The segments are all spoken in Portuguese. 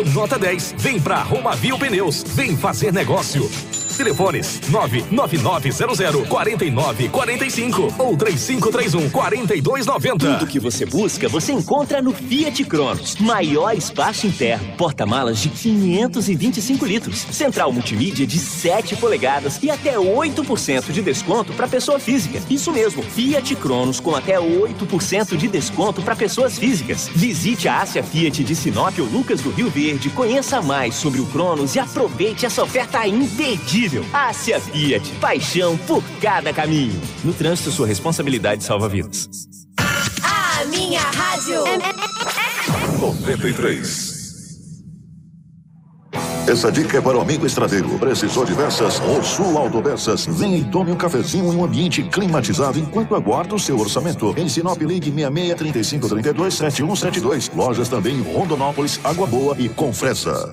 Nota 10. Vem pra Romavil Pneus. Vem fazer negócio. Telefones 99900 4945 ou 3531 4290. Tudo que você busca, você encontra no Fiat Cronos. Maior espaço interno, porta-malas de 525 litros, central multimídia de 7 polegadas e até 8% de desconto para pessoa física. Isso mesmo, Fiat Cronos com até 8% de desconto para pessoas físicas. Visite a Ásia Fiat de Sinop ou Lucas do Rio Verde, conheça mais sobre o Cronos e aproveite essa oferta imperdível imperdível. Ásia Fiat. Paixão por cada caminho. No trânsito, sua responsabilidade salva vidas. A minha rádio. 93. Essa dica é para o amigo estradeiro. Precisou de peças? O Sul Auto Peças. Venha e tome um cafezinho em um ambiente climatizado enquanto aguarda o seu orçamento. Em Sinop Ligue 66 3532 7172. Lojas também em Rondonópolis, Água Boa e Confresa.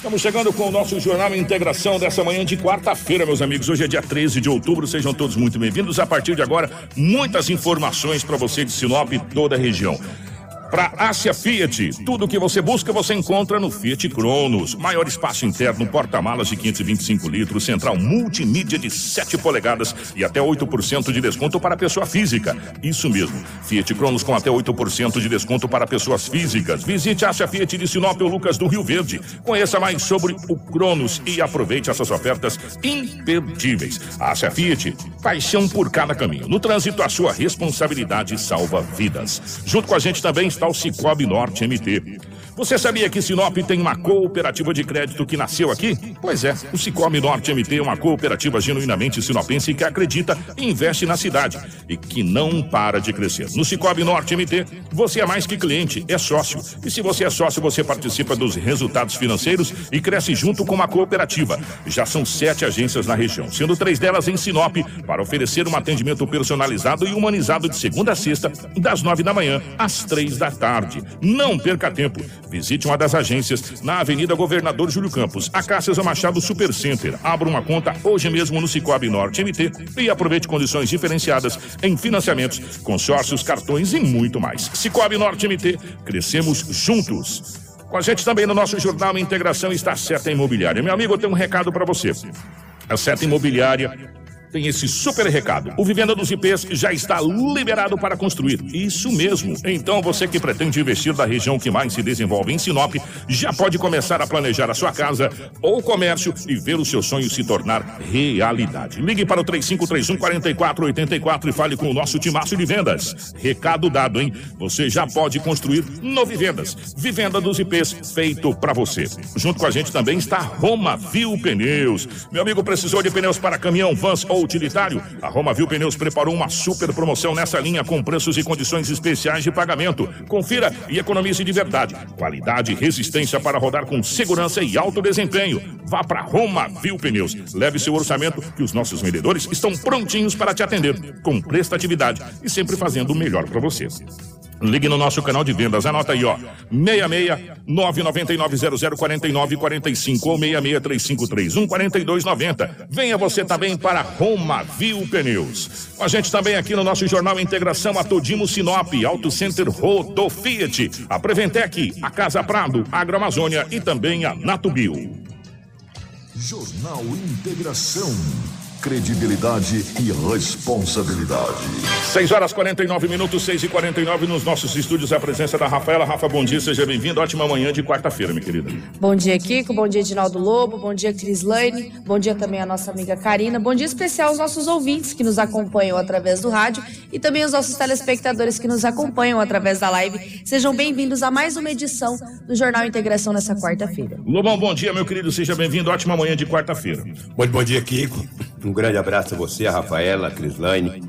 Estamos chegando com o nosso Jornal Integração dessa manhã de quarta-feira, meus amigos. Hoje é dia 13 de outubro, sejam todos muito bem-vindos. A partir de agora, muitas informações para você de Sinop e toda a região. Para Ásia Fiat, tudo o que você busca você encontra no Fiat Cronos. Maior espaço interno, porta-malas de 525 litros, central multimídia de 7 polegadas e até 8% de desconto para pessoa física. Isso mesmo, Fiat Cronos com até 8% de desconto para pessoas físicas. Visite Ásia Fiat de Sinop Lucas do Rio Verde. Conheça mais sobre o Cronos e aproveite essas ofertas imperdíveis. Ásia Fiat, paixão por cada caminho. No trânsito, a sua responsabilidade salva vidas. Junto com a gente também está o Cicobi Norte MT. Você sabia que Sinop tem uma cooperativa de crédito que nasceu aqui? Pois é, o Cicobi Norte MT é uma cooperativa genuinamente sinopense que acredita e investe na cidade e que não para de crescer. No Cicobi Norte MT, você é mais que cliente, é sócio. E se você é sócio, você participa dos resultados financeiros e cresce junto com a cooperativa. Já são sete agências na região, sendo três delas em Sinop, para oferecer um atendimento personalizado e humanizado de segunda a sexta, das nove da manhã às três da tarde. Não perca tempo. Visite uma das agências na Avenida Governador Júlio Campos, a Cássias Machado Super Center. Abra uma conta hoje mesmo no Cicobi Norte MT e aproveite condições diferenciadas em financiamentos, consórcios, cartões e muito mais. Cicobi Norte MT, crescemos juntos. Com a gente também no nosso jornal Integração está Seta Imobiliária. Meu amigo, eu tenho um recado para você. A Seta Imobiliária tem esse super recado. O Vivenda dos IPs já está liberado para construir. Isso mesmo. Então você que pretende investir da região que mais se desenvolve em Sinop, já pode começar a planejar a sua casa ou comércio e ver o seu sonho se tornar realidade. Ligue para o 3531 4484 e fale com o nosso timaço de vendas. Recado dado, hein? Você já pode construir no Vivendas. Vivenda dos IPs feito para você. Junto com a gente também está Roma Viu Pneus. Meu amigo precisou de pneus para caminhão, vans ou utilitário, a Roma Viu Pneus preparou uma super promoção nessa linha com preços e condições especiais de pagamento. Confira e economize de verdade. Qualidade e resistência para rodar com segurança e alto desempenho. Vá para Roma Viu Pneus. Leve seu orçamento que os nossos vendedores estão prontinhos para te atender com prestatividade e sempre fazendo o melhor para você. Ligue no nosso canal de vendas, anota aí, ó. 66 999 49 45 ou 66 3531 4290. Venha você também para Roma Viu Pneus. A gente também aqui no nosso jornal Integração a Todimo Sinop, Auto Center Rodo Fiat, a Preventec, a Casa Prado, a Agroamazônia e também a Natubio. Jornal Integração. Credibilidade e responsabilidade. 6 horas 49 minutos, 6 e 49 nos nossos estúdios. A presença da Rafaela. Rafa, bom dia, seja bem-vindo. Ótima manhã de quarta-feira, minha querida. Bom dia, Kiko. Bom dia, Edinaldo Lobo. Bom dia, Cris Lane. Bom dia também a nossa amiga Karina. Bom dia especial aos nossos ouvintes que nos acompanham através do rádio e também aos nossos telespectadores que nos acompanham através da live. Sejam bem-vindos a mais uma edição do Jornal Integração nessa quarta-feira. Lobão, bom dia, meu querido. Seja bem-vindo. Ótima manhã de quarta-feira. Muito bom dia, Kiko. Um grande abraço a você, a Rafaela, a Crislaine,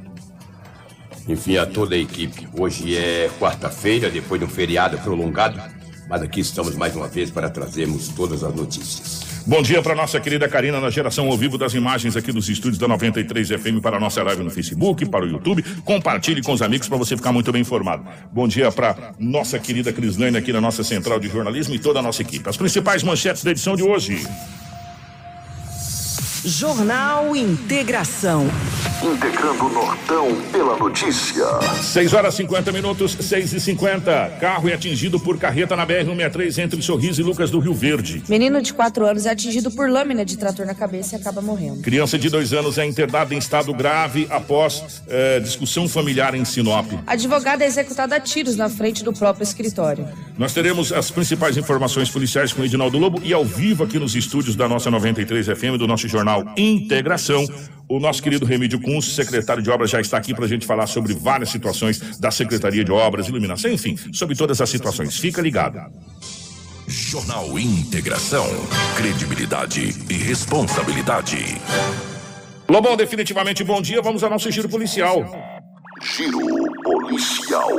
enfim, a toda a equipe. Hoje é quarta-feira, depois de um feriado prolongado, mas aqui estamos mais uma vez para trazermos todas as notícias. Bom dia para nossa querida Karina na geração ao vivo das imagens aqui dos estúdios da 93 FM para a nossa live no Facebook, para o YouTube. Compartilhe com os amigos para você ficar muito bem informado. Bom dia para nossa querida Crislane aqui na nossa central de jornalismo e toda a nossa equipe. As principais manchetes da edição de hoje. Jornal Integração. Integrando o Nortão pela notícia. 6 horas 50 minutos, 6 e 50 Carro é atingido por carreta na BR-163 entre Sorriso e Lucas do Rio Verde. Menino de 4 anos é atingido por lâmina de trator na cabeça e acaba morrendo. Criança de 2 anos é internada em estado grave após eh, discussão familiar em Sinop. Advogada é executada a tiros na frente do próprio escritório. Nós teremos as principais informações policiais com o Edinaldo Lobo e ao vivo aqui nos estúdios da nossa 93 FM, do nosso jornal Integração. O nosso querido Remídio Kunz, secretário de Obras, já está aqui para a gente falar sobre várias situações da Secretaria de Obras, Iluminação, enfim, sobre todas as situações. Fica ligado. Jornal Integração. Credibilidade e responsabilidade. Lobão, definitivamente bom dia. Vamos ao nosso giro policial. Giro policial.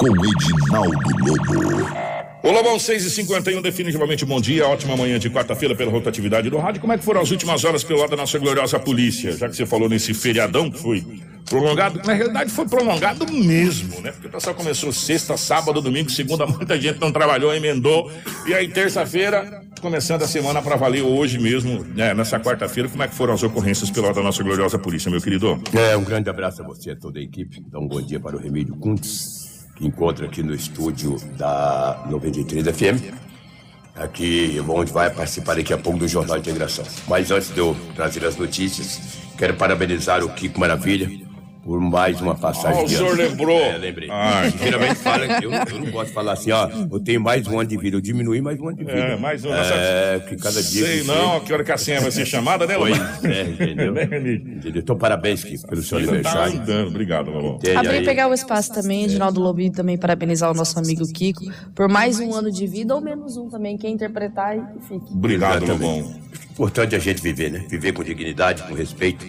Com Edinaldo Lobo. Ô Lobão, 6 e 51 definitivamente bom dia, ótima manhã de quarta-feira pela rotatividade do rádio. Como é que foram as últimas horas pelo lado da nossa gloriosa polícia? Já que você falou nesse feriadão que foi prolongado, na realidade foi prolongado mesmo, né? Porque o pessoal começou sexta, sábado, domingo, segunda, muita gente não trabalhou, emendou. E aí, terça-feira, começando a semana para valer hoje mesmo, né? Nessa quarta-feira, como é que foram as ocorrências pelo lado da nossa gloriosa polícia, meu querido? É, um grande abraço a você e a toda a equipe. Dá um bom dia para o Remídio Kuntz, que encontra aqui no estúdio da 93 FM. Aqui, onde vai participar daqui a pouco do Jornal Integração. Mas antes de eu trazer as notícias, quero parabenizar o Kiko Maravilha por mais uma passagem Ah, o de senhor ano. lembrou. É, lembrei. Ai. Geralmente fala, eu, eu não gosto de falar assim, ó, eu tenho mais um ano de vida, eu diminui mais um ano de vida. É, mais um. É, que cada dia Sei que não, que hora que a senha vai ser chamada, né, Pois Lobão? é, entendeu? Entendeu? Então, parabéns, Kiko, pelo seu Tá aniversário. ajudando, obrigado, Lobão. Tem Abrir pegar o espaço também, Edinaldo Lobo, e também parabenizar o nosso amigo Kiko por mais um ano de vida, ou menos um também, quem interpretar e fique. Obrigado. Lobão. Importante a gente viver, né? Viver com dignidade, com respeito.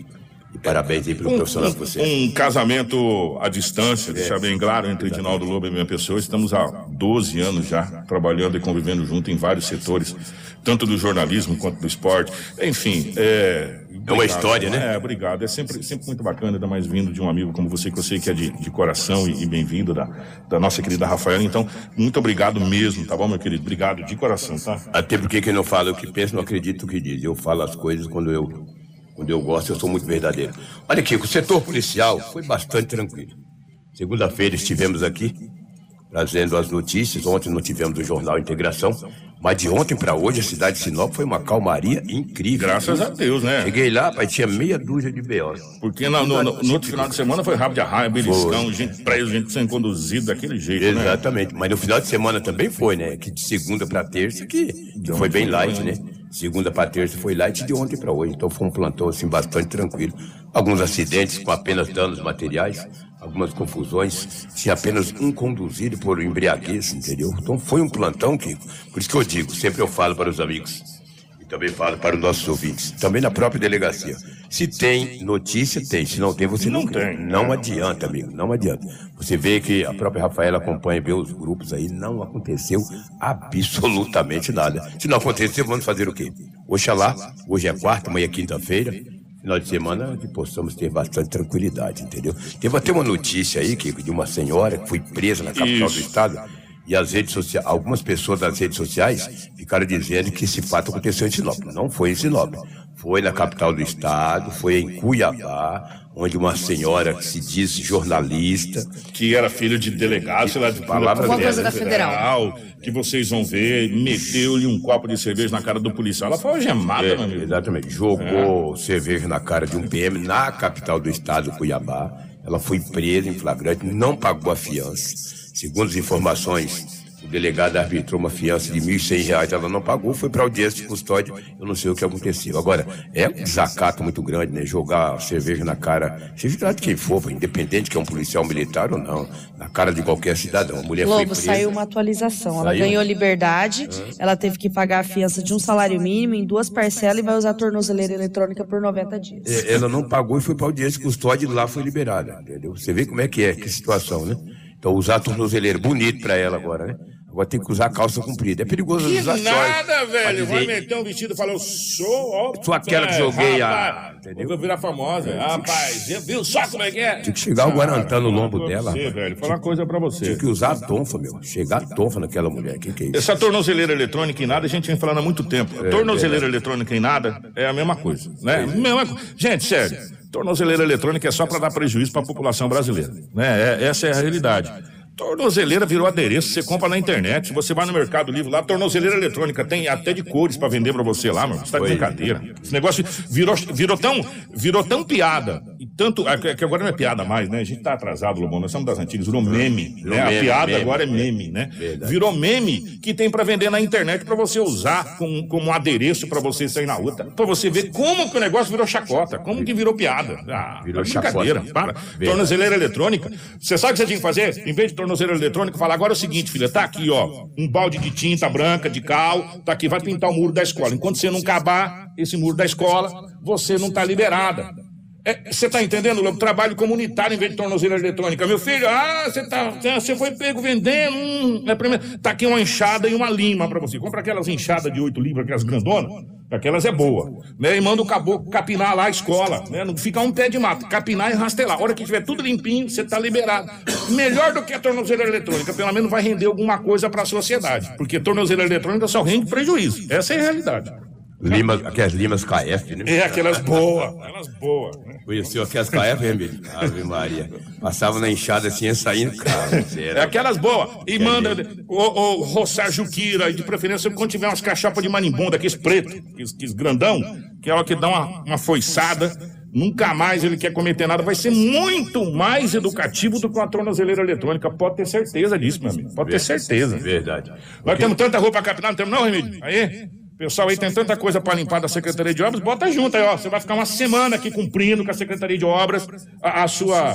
E parabéns aí pelo profissional que você é. Um casamento à distância, deixar bem claro, entre Edinaldo Lobo e minha pessoa. Estamos há 12 anos já trabalhando e convivendo junto em vários setores, tanto do jornalismo quanto do esporte. Enfim, é. É uma história, né? É, obrigado. É sempre, sempre muito bacana, ainda mais vindo de um amigo como você, que eu sei que é de, de coração e, e bem-vindo da, da nossa querida Rafaela. Então, muito obrigado mesmo, tá bom, meu querido? Obrigado de coração, tá? Até porque quem não fala o que pensa, não acredita o que diz. Eu falo as coisas quando eu, quando eu gosto, eu sou muito verdadeiro. Olha aqui, o setor policial foi bastante tranquilo. Segunda-feira estivemos aqui trazendo as notícias. Ontem não tivemos o Jornal Integração, mas de ontem para hoje a cidade de Sinop foi uma calmaria incrível. Graças a Deus, né? Cheguei lá, pai, tinha meia dúzia de B.O. Porque na- no, no- no outro final de semana foi rabo de arraia, beliscão, gente presa, gente sendo conduzida daquele jeito, né? Exatamente, mas no final de semana também foi, né? Que de segunda para terça que, que foi bem light, né? Segunda para terça foi light de ontem para hoje, então foi um plantão assim bastante tranquilo. Alguns acidentes com apenas danos materiais, algumas confusões, tinha apenas um conduzido por embriaguez, entendeu? Então foi um plantão que, por isso que eu digo, sempre eu falo para os amigos e também falo para os nossos ouvintes, também na própria delegacia. Se tem notícia, tem. Se não tem, você não, Não tem, Não adianta, amigo, não adianta. Você vê que a própria Rafaela acompanha vê os grupos aí, não aconteceu absolutamente nada. Se não aconteceu, vamos fazer o quê? Oxalá, hoje é quarta, amanhã é quinta-feira. Final de semana que possamos ter bastante tranquilidade, entendeu? Teve até uma notícia aí que, de uma senhora que foi presa na capital Isso. do estado e as redes sociais, algumas pessoas das redes sociais ficaram dizendo que esse fato aconteceu em Sinop. Não foi em Sinop. Foi na capital do estado, foi em Cuiabá, onde uma senhora que se diz jornalista. Que era filha de delegado, sei lá, de palavra coisa da Federal. Que vocês vão ver, meteu-lhe um copo de cerveja na cara do policial. Ela foi algemada, É, meu amigo. exatamente. Jogou cerveja na cara de um PM na capital do estado, Cuiabá. Ela foi presa em flagrante, não pagou a fiança. Segundo as informações, delegado arbitrou uma fiança de 1.100 reais. Ela não pagou, foi para audiência de custódia. Eu não sei o que aconteceu. Agora, é um desacato muito grande, né? Jogar cerveja na cara, seja de quem for, independente que é um policial militar ou não, na cara de qualquer cidadão. A mulher foi Lobo, saiu uma atualização. Ela Saiu? ganhou liberdade, ela teve que pagar a fiança de um salário mínimo em duas parcelas e vai usar a tornozeleira eletrônica por 90 dias. É, ela não pagou e foi para audiência de custódia e lá foi liberada, entendeu? Você vê como é que é, que situação, né? Então usar tornozeleiro bonito para ela agora, né? Agora tem que usar calça comprida. É perigoso Que usar nada, velho. dizer- Vai meter um vestido e falar, eu sou, ó. Sou aquela que joguei a- rapaz, entendeu? Vou virar famosa. Rapaz, você viu só como é que é? Tinha que chegar o Guarantã no lombo dela. Você, velho, falar uma coisa pra você. Tinha que usar a tonfa, meu. Chegar a tonfa naquela mulher. Que que é isso? Essa tornozeleira eletrônica em nada, a gente vem falando há muito tempo. É, tornozeleira eletrônica em nada é a mesma coisa, né? Mesma co- Gente, sério, tornozeleira eletrônica é só para dar prejuízo para a população brasileira, né? É- essa é a realidade. Tornozeleira virou adereço, você compra na internet, você vai no Mercado Livre lá, tornozeleira eletrônica, tem até de cores para vender para você lá, mano. Você tá de brincadeira. Esse negócio virou, virou, tão, virou tão piada, tanto, é que que agora não é piada mais, né? A gente tá atrasado, Lobão, nós somos das antigas, virou meme, né? A piada agora é meme, né? Virou meme que tem pra vender na internet pra você usar como, como adereço pra você sair na rua, pra você ver como que o negócio virou chacota, como que virou piada. Ah, Virou tá brincadeira, chacota. para. Tornozeleira eletrônica. Você sabe o que você tinha que fazer? Em vez de tornozeleira eletrônica, falar agora é o seguinte, filha, tá aqui, ó, um balde de tinta branca, de cal, tá aqui, vai pintar o muro da escola. Enquanto você não acabar esse muro da escola, você não tá liberada. É, Você tá entendendo, Lobo? Trabalho comunitário em vez de tornozeleira eletrônica. Meu filho, ah, você tá, foi pego vendendo. Hum, é primeiro. Tá aqui uma enxada e uma lima pra você. Compra aquelas enxadas de 8 libras, aquelas grandonas. Aquelas é boa. Né? E manda o caboclo capinar lá a escola. Né? Não fica um pé de mato. Capinar e rastelar. A hora que tiver tudo limpinho, você tá liberado. Melhor do que a tornozeleira eletrônica. Pelo menos vai render alguma coisa pra sociedade. Porque tornozeleira eletrônica só rende prejuízo. Essa é a realidade. Lima, aquelas limas KF, né? É aquelas boas. Aquelas boas. né? Conheceu aquelas KF, Emílio? Ave Maria. Passava na enxada assim, ia saindo. Cara, É aquelas boas. E manda o, o roçar juquira, e de preferência quando tiver umas cachapas de manimbunda, aqueles preto, aqueles, aqueles grandão, que é hora que dá uma, uma foiçada. Nunca mais ele quer cometer nada. Vai ser muito mais educativo do que uma tornozeleira eletrônica. Pode ter certeza disso, meu amigo. Pode ter certeza. Verdade. Nós temos tanta roupa capinar, não temos não, Remídio? Aí, pessoal aí tem tanta coisa para limpar da Secretaria de Obras, bota junto aí, ó. Você vai ficar uma semana aqui cumprindo com a Secretaria de Obras a, a sua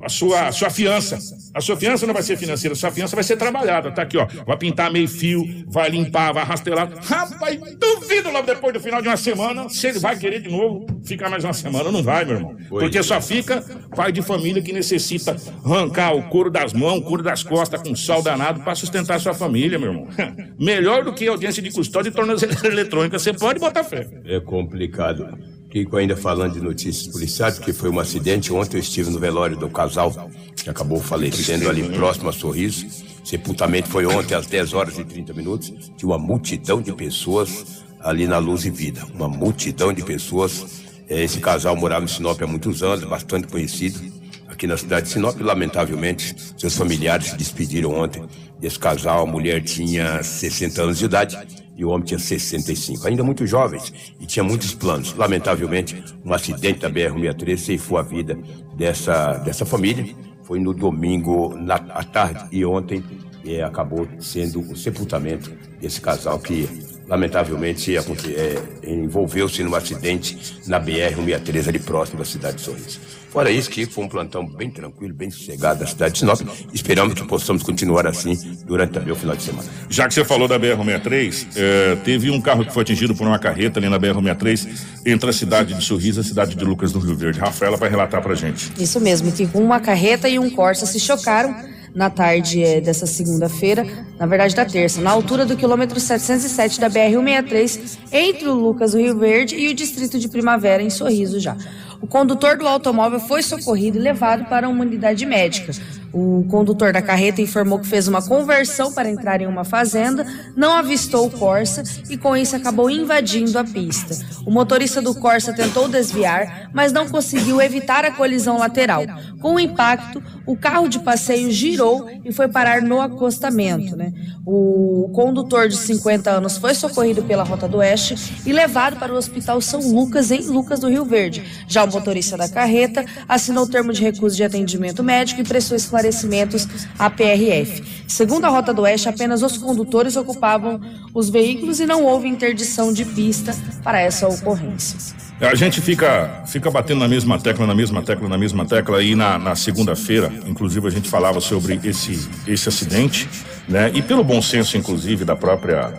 a sua, a sua fiança. A sua fiança não vai ser financeira, a sua fiança vai ser trabalhada. Tá aqui, ó. Vai pintar meio fio, vai limpar, vai rastelar. Rapaz, duvido logo depois do final de uma semana, se ele vai querer de novo ficar mais uma semana. Não vai, meu irmão. Porque só fica pai de família que necessita arrancar o couro das mãos, o couro das costas com sol danado para sustentar a sua família, meu irmão. Melhor do que audiência de custódia e tornozeleira eletrônica. Você pode botar fé. É complicado. Kiko ainda falando de notícias policiais, porque foi um acidente. Ontem eu estive no velório do casal que acabou falecendo ali próximo a Sorriso. Sepultamento foi ontem às 10 horas e 30 minutos. Tinha uma multidão de pessoas ali na Luz e Vida. Uma multidão de pessoas. Eh, Esse casal morava em Sinop há muitos anos, bastante conhecido aqui na cidade de Sinop. Lamentavelmente, seus familiares se despediram ontem desse casal. A mulher tinha 60 anos de idade e o homem tinha 65. Ainda muito jovens e tinha muitos planos. Lamentavelmente, um acidente da BR-63 ceifou a vida dessa, dessa família. Foi no domingo na, à tarde e ontem eh, acabou sendo o sepultamento desse casal que lamentavelmente aconte- eh, envolveu-se num acidente na BR-163 ali próximo da cidade de Sorriso. Fora isso, que foi um plantão bem tranquilo, bem sossegado da cidade de Sinop. Esperamos que possamos continuar assim durante também o final de semana. Já que você falou da BR-63, eh, teve um carro que foi atingido por uma carreta ali na BR-63 entre a cidade de Sorriso e a cidade de Lucas do Rio Verde. Rafaela vai relatar pra gente. Isso mesmo, que uma carreta e um Corsa se chocaram na tarde eh, dessa segunda-feira, na verdade da terça, na altura do quilômetro 707 da BR-163, entre o Lucas do Rio Verde e o distrito de Primavera, em Sorriso já. O condutor do automóvel foi socorrido e levado para uma unidade médica. O condutor da carreta informou que fez uma conversão para entrar em uma fazenda, não avistou o Corsa e com isso acabou invadindo a pista. O motorista do Corsa tentou desviar, mas não conseguiu evitar a colisão lateral. Com o impacto, o carro de passeio girou e foi parar no acostamento. Né? O condutor de 50 anos foi socorrido pela Rota do Oeste e levado para o Hospital São Lucas, em Lucas do Rio Verde. Já o motorista da carreta assinou o termo de recusa de atendimento médico e prestou esclarecimentos à PRF. Segundo a Rota do Oeste, apenas os condutores ocupavam os veículos e não houve interdição de pista para essa ocorrência. A gente fica, fica batendo na mesma tecla, na mesma tecla, na mesma tecla. E na, na segunda-feira, inclusive, a gente falava sobre esse, esse acidente, né? E pelo bom senso, inclusive, da própria,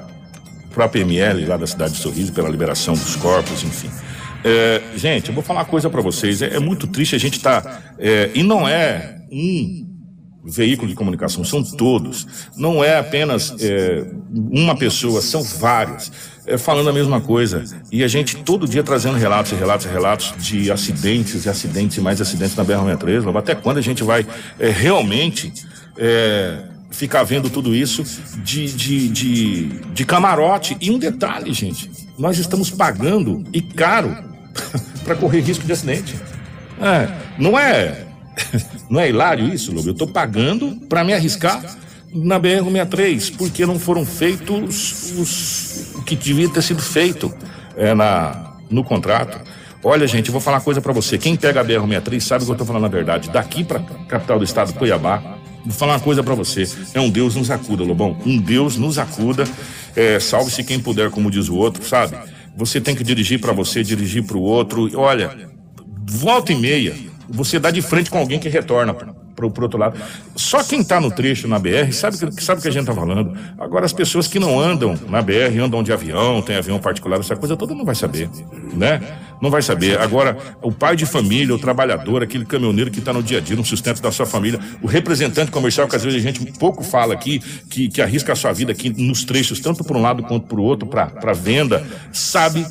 própria ML lá da cidade de Sorriso, pela liberação dos corpos, enfim. É, gente, eu vou falar uma coisa para vocês. É, é, muito triste a gente estar. Tá, é, e não é um veículo de comunicação, são todos. Não é apenas é, uma pessoa, são vários. É, falando a mesma coisa. E a gente todo dia trazendo relatos e relatos e relatos de acidentes e acidentes e mais acidentes na BR-63. Até quando a gente vai é, realmente é, ficar vendo tudo isso de, de, de, de camarote? E um detalhe, gente: nós estamos pagando e caro para correr risco de acidente. É, não é não é hilário isso, Lobo? Eu estou pagando para me arriscar na BR-63, porque não foram feitos os, o que devia ter sido feito é, na, no contrato. Olha, gente, eu vou falar uma coisa para você. Quem pega a BR-63 sabe que eu estou falando a verdade. Daqui para capital do estado, Cuiabá, vou falar uma coisa para você. É um Deus nos acuda, Lobão. Um Deus nos acuda. É, Salve-se quem puder, como diz o outro, sabe? Você tem que dirigir para você, dirigir para o outro. Olha, volta e meia você dá de frente com alguém que retorna para o outro lado. Só quem está no trecho na BR sabe que sabe que a gente está falando. Agora as pessoas que não andam na BR, andam de avião, tem avião particular, essa coisa toda não vai saber, né? Não vai saber. Agora o pai de família, o trabalhador, aquele caminhoneiro que está no dia a dia, no sustento da sua família, o representante comercial que às vezes a gente pouco fala aqui, que, que arrisca a sua vida aqui nos trechos, tanto por um lado quanto por outro, para venda, sabe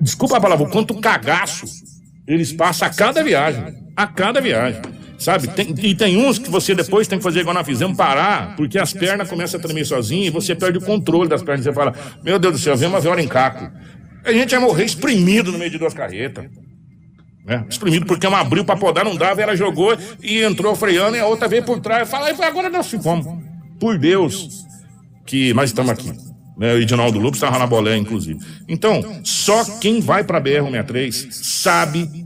desculpa a palavra, o quanto cagaço eles passam a cada viagem. A cada viagem. Sabe? Tem, e tem uns que você depois tem que fazer igual nós fizemos, parar, porque as pernas começam a tremer sozinho e você perde o controle das pernas. Você fala, meu Deus do céu, vem uma viola em caco. A gente vai morrer espremido no meio de duas carretas. Né? Exprimido porque uma abriu para podar, não dava, ela jogou e entrou freando e a outra veio por trás. Fala, agora nós ficamos. Por Deus que nós estamos aqui. Né? O Edinaldo Lupes estava na bolé, inclusive. Então, só quem vai para a BR-163 sabe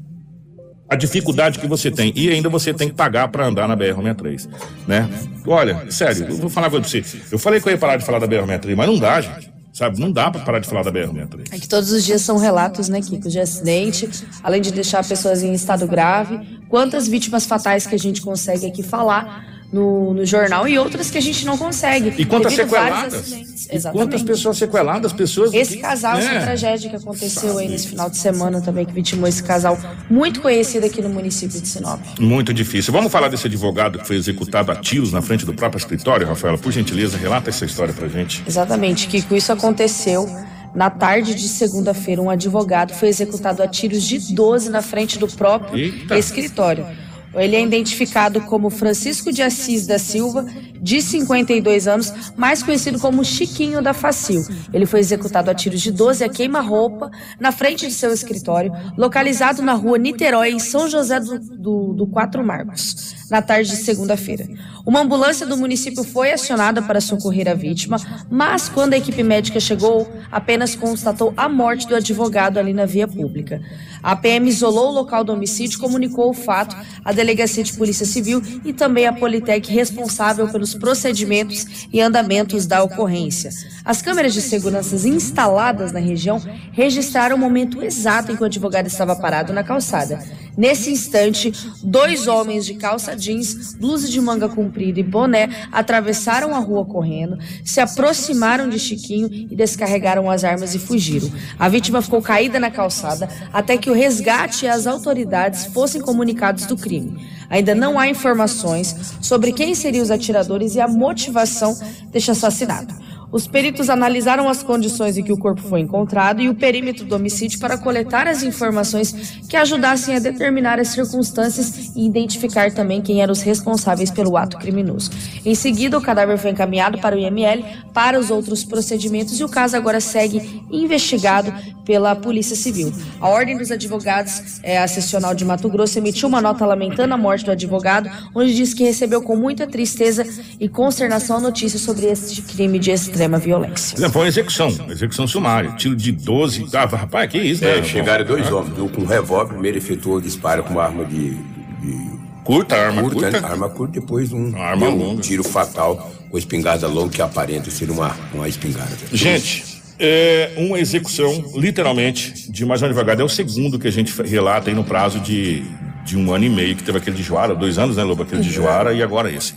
a dificuldade que você tem. E ainda você tem que pagar para andar na BR-163. Né? Olha, sério, eu vou falar com você. Eu falei que eu ia parar de falar da BR-163, mas não dá, gente. Sabe, não dá para parar de falar da BR-163. É que todos os dias são relatos, né, Kiko, de acidente, além de deixar pessoas em estado grave. Quantas vítimas fatais que a gente consegue aqui falar no, no jornal e outras que a gente não consegue. E quantas sequeladas? E quantas pessoas sequeladas, pessoas. Esse casal, é. essa tragédia que aconteceu Sabe. aí nesse final de semana também, que vitimou esse casal, muito conhecido aqui no município de Sinop. Muito difícil. Vamos falar desse advogado que foi executado a tiros na frente do próprio escritório, Rafaela? Por gentileza, relata essa história pra gente. Exatamente, Kiko. Isso aconteceu. Na tarde de segunda-feira, um advogado foi executado a tiros de 12 na frente do próprio Eita. escritório. Ele é identificado como Francisco de Assis da Silva, de 52 anos, mais conhecido como Chiquinho da Facil. Ele foi executado a tiros de 12 a queima-roupa na frente de seu escritório, localizado na rua Niterói, em São José do, do, do Quatro Marcos, na tarde de segunda-feira. Uma ambulância do município foi acionada para socorrer a vítima, mas quando a equipe médica chegou, apenas constatou a morte do advogado ali na via pública. A PM isolou o local do homicídio comunicou o fato à Delegacia de Polícia Civil e também à Politec responsável pelos procedimentos e andamentos da ocorrência. As câmeras de segurança instaladas na região registraram o momento exato em que o advogado estava parado na calçada. Nesse instante, dois homens de calça jeans, blusa de manga comprida e boné atravessaram a rua correndo, se aproximaram de Chiquinho e descarregaram as armas e fugiram. A vítima ficou caída na calçada até que o resgate e as autoridades fossem comunicados do crime. Ainda não há informações sobre quem seriam os atiradores e a motivação deste assassinato. Os peritos analisaram as condições em que o corpo foi encontrado e o perímetro do homicídio para coletar as informações que ajudassem a determinar as circunstâncias e identificar também quem eram os responsáveis pelo ato criminoso. Em seguida, o cadáver foi encaminhado para o IML para os outros procedimentos e o caso agora segue investigado pela Polícia Civil. A Ordem dos Advogados é, a Seccional de Mato Grosso emitiu uma nota lamentando a morte do advogado, onde diz que recebeu com muita tristeza e consternação a notícia sobre este crime de extrema extrema violência. Foi uma execução, execução sumária. Tiro de 12. Ah, rapaz, que isso, né? É, chegaram dois ah. homens, um com um revólver, primeiro efetuou o disparo com uma arma de. de curta, arma curta. curta. Né? Arma curta, depois um, arma um tiro fatal com espingarda longa que aparenta ser uma, uma espingarda. Gente. É uma execução, literalmente, de mais um advogado. É o segundo que a gente relata aí no prazo de, de um ano e meio, que teve aquele de Joara, dois anos, né, Lobo? Aquele de Joara e agora esse.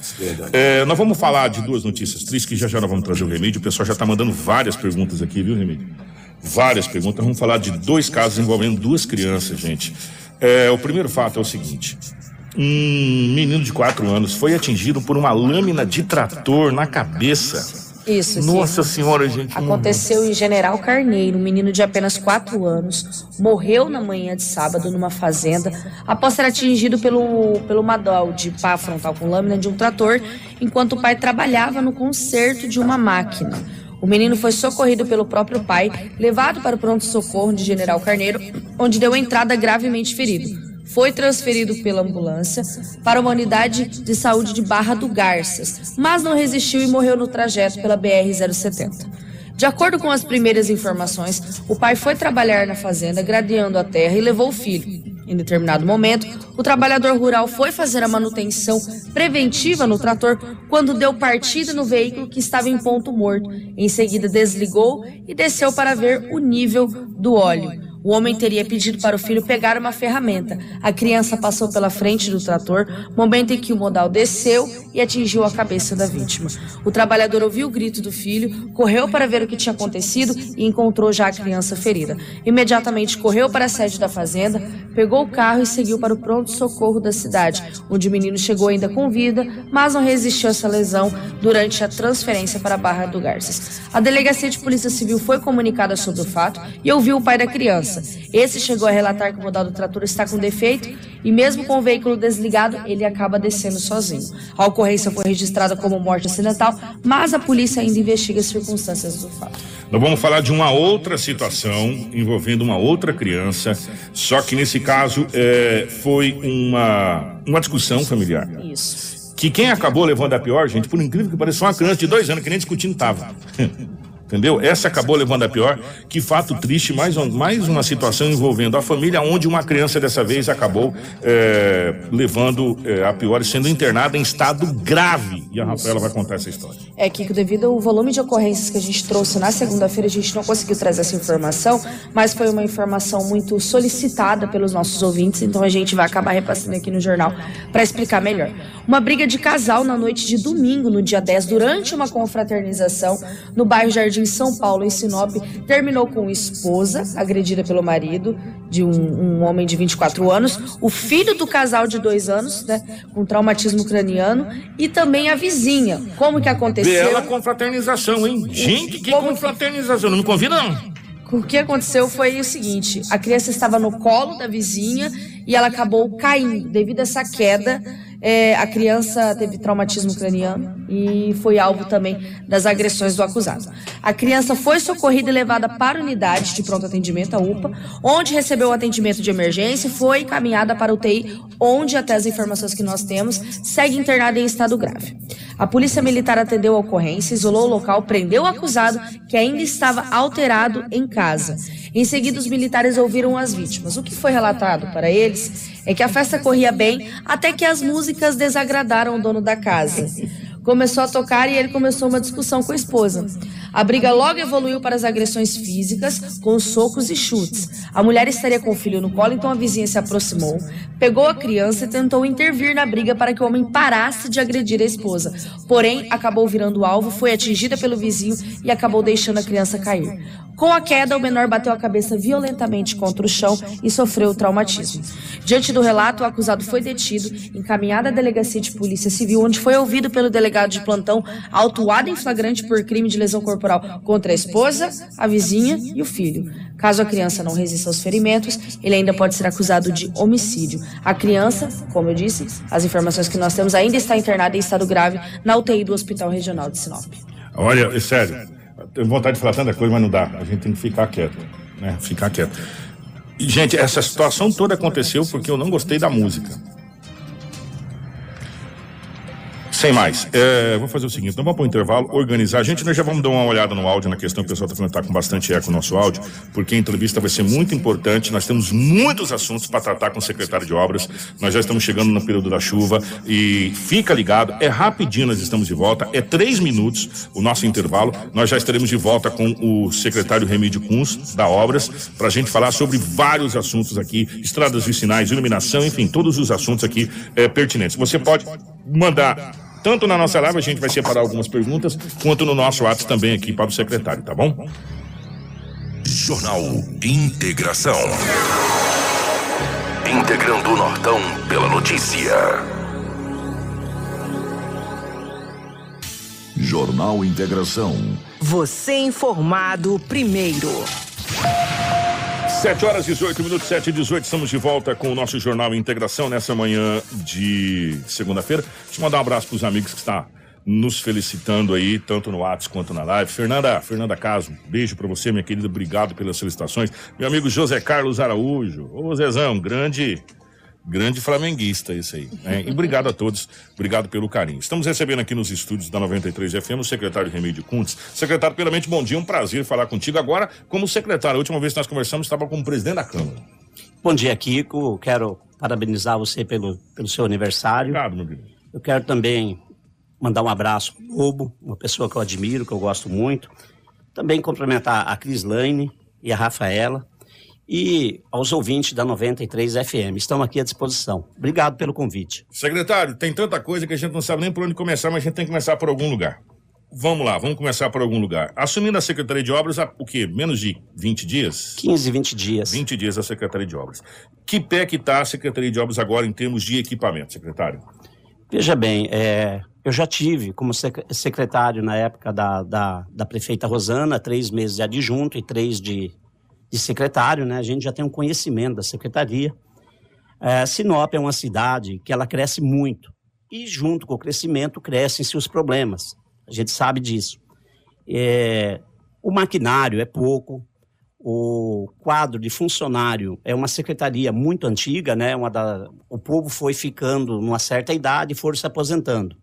É, nós vamos falar de duas notícias tristes que já já nós vamos trazer o Remídio. O pessoal já está mandando várias perguntas aqui, viu, Remídio? Várias perguntas. Vamos falar de dois casos envolvendo duas crianças, gente. É, o primeiro fato é o seguinte: um menino de quatro anos foi atingido por uma lâmina de trator na cabeça isso. Nossa senhora, gente. Aconteceu em General Carneiro. Um menino de apenas 4 anos morreu na manhã de sábado numa fazenda após ser atingido pelo, pelo madal de pá frontal com lâmina de um trator enquanto o pai trabalhava no conserto de uma máquina. O menino foi socorrido pelo próprio pai, levado para o pronto-socorro de General Carneiro, onde deu entrada gravemente ferido foi transferido pela ambulância para uma unidade de saúde de Barra do Garças, mas não resistiu e morreu no trajeto pela BR-070. De acordo com as primeiras informações, o pai foi trabalhar na fazenda, gradeando a terra e levou o filho. Em determinado momento, o trabalhador rural foi fazer a manutenção preventiva no trator quando deu partida no veículo que estava em ponto morto. Em seguida, desligou e desceu para ver o nível do óleo. O homem teria pedido para o filho pegar uma ferramenta. A criança passou pela frente do trator, momento em que o modal desceu e atingiu a cabeça da vítima. O trabalhador ouviu o grito do filho, correu para ver o que tinha acontecido e encontrou já a criança ferida. Imediatamente correu para a sede da fazenda, pegou o carro e seguiu para o pronto-socorro da cidade, onde o menino chegou ainda com vida, mas não resistiu a essa lesão durante a transferência para a Barra do Garças. A delegacia de Polícia Civil foi comunicada sobre o fato e ouviu o pai da criança. Esse chegou a relatar que o modal do trator está com defeito e mesmo com o veículo desligado, ele acaba descendo sozinho. A ocorrência foi registrada como morte acidental, mas a polícia ainda investiga as circunstâncias do fato. Nós vamos falar de uma outra situação envolvendo uma outra criança, só que nesse caso é, foi uma, uma discussão familiar. Isso. Que quem acabou levando a pior, gente, por incrível que pareça, uma criança de dois anos que nem discutindo tava. Entendeu? Essa acabou levando a pior. Que fato triste, mais, um, mais uma situação envolvendo a família, onde uma criança dessa vez acabou é, levando é, a pior, sendo internada em estado grave. E a Rafaela vai contar essa história. É, que devido ao volume de ocorrências que a gente trouxe na segunda-feira, a gente não conseguiu trazer essa informação, mas foi uma informação muito solicitada pelos nossos ouvintes, então a gente vai acabar repassando aqui no jornal para explicar melhor. Uma briga de casal na noite de domingo, no dia 10, durante uma confraternização no bairro Jardim em São Paulo, em Sinop, terminou com esposa, agredida pelo marido, de um, um, homem de 24 anos, o filho do casal de dois anos, né, com traumatismo craniano, e também a vizinha. Como que aconteceu? Bela confraternização, hein? Gente, que Como confraternização. Não me convida, não. O que aconteceu foi o seguinte: a criança estava no colo da vizinha e ela acabou caindo. Devido a essa queda, é, a criança teve traumatismo craniano e foi alvo também das agressões do acusado. A criança foi socorrida e levada para a unidade de pronto atendimento, a UPA, onde recebeu atendimento de emergência e foi encaminhada para o UTI, onde, até as informações que nós temos, segue internada em estado grave. A polícia militar atendeu a ocorrência, isolou o local, prendeu o acusado, que ainda estava alterado em casa. Em seguida, os militares ouviram as vítimas. O que foi relatado para eles é que a festa corria bem até que as músicas desagradaram o dono da casa. Começou a tocar e ele começou uma discussão com a esposa. A briga logo evoluiu para as agressões físicas, com socos e chutes. A mulher estaria com o filho no colo, então a vizinha se aproximou, pegou a criança e tentou intervir na briga para que o homem parasse de agredir a esposa. Porém, acabou virando alvo, foi atingida pelo vizinho e acabou deixando a criança cair. Com a queda, o menor bateu a cabeça violentamente contra o chão e sofreu traumatismo. Diante do relato, o acusado foi detido, encaminhado à delegacia de polícia civil, onde foi ouvido pelo delegado delegado de plantão autuado em flagrante por crime de lesão corporal contra a esposa, a vizinha e o filho. Caso a criança não resista aos ferimentos, ele ainda pode ser acusado de homicídio. A criança, como eu disse, as informações que nós temos ainda está internada em estado grave na UTI do Hospital Regional de Sinop. Olha, é sério, tenho vontade de falar tanta coisa, mas não dá. A gente tem que ficar quieto, né? Ficar quieto. Gente, essa situação toda aconteceu porque eu não gostei da música. Sem mais, é, vou fazer o seguinte, então vamos para o intervalo, organizar. A gente nós já vamos dar uma olhada no áudio, na questão, o pessoal está falando que está com bastante eco o nosso áudio, porque a entrevista vai ser muito importante. Nós temos muitos assuntos para tratar com o secretário de obras. Nós já estamos chegando no período da chuva e fica ligado, é rapidinho, nós estamos de volta, é três minutos o nosso intervalo. Nós já estaremos de volta com o secretário Remídio Kunz, da Obras, para a gente falar sobre vários assuntos aqui, estradas vicinais, iluminação, enfim, todos os assuntos aqui é, pertinentes. Você pode mandar tanto na nossa live, a gente vai separar algumas perguntas, quanto no nosso WhatsApp também aqui para o secretário, tá bom? Jornal Integração. Integrando o Nortão pela notícia. Jornal Integração. Você informado primeiro. 7 horas 18 minutos, 7 e 18, estamos de volta com o nosso Jornal Integração nessa manhã de segunda-feira. Deixa eu mandar um abraço para os amigos que estão nos felicitando aí, tanto no WhatsApp quanto na live. Fernanda, Fernanda Caso, beijo para você, minha querida, obrigado pelas solicitações. Meu amigo José Carlos Araújo, ô Zezão, grande Grande flamenguista isso aí. Né? E obrigado a todos, obrigado pelo carinho. Estamos recebendo aqui nos estúdios da 93 FM o secretário Remídio Kuntz. Secretário, primeiramente, bom dia, um prazer falar contigo agora como secretário. A última vez que nós conversamos estava como presidente da Câmara. Bom dia, Kiko. Quero parabenizar você pelo, pelo seu aniversário. Obrigado, meu querido. Eu quero também mandar um abraço pro Lobo, uma pessoa que eu admiro, que eu gosto muito. Também cumprimentar a Cris Lane e a Rafaela e aos ouvintes da 93 FM. Estão aqui à disposição. Obrigado pelo convite. Secretário, tem tanta coisa que a gente não sabe nem por onde começar, mas a gente tem que começar por algum lugar. Vamos lá, vamos começar por algum lugar. Assumindo a Secretaria de Obras há o quê? Menos de 20 dias? 15, 20 dias. 20 dias a Secretaria de Obras. Que pé que está a Secretaria de Obras agora em termos de equipamento, secretário? Veja bem, é, eu já tive como secretário na época da, da, da prefeita Rosana, três meses de adjunto e três de, de secretário, né? A gente já tem um conhecimento da secretaria. É, Sinop é uma cidade que ela cresce muito e junto com o crescimento crescem seus problemas. A gente sabe disso. É, o maquinário é pouco, o quadro de funcionário é uma secretaria muito antiga, né? Uma da, o povo foi ficando numa certa idade e foram se aposentando.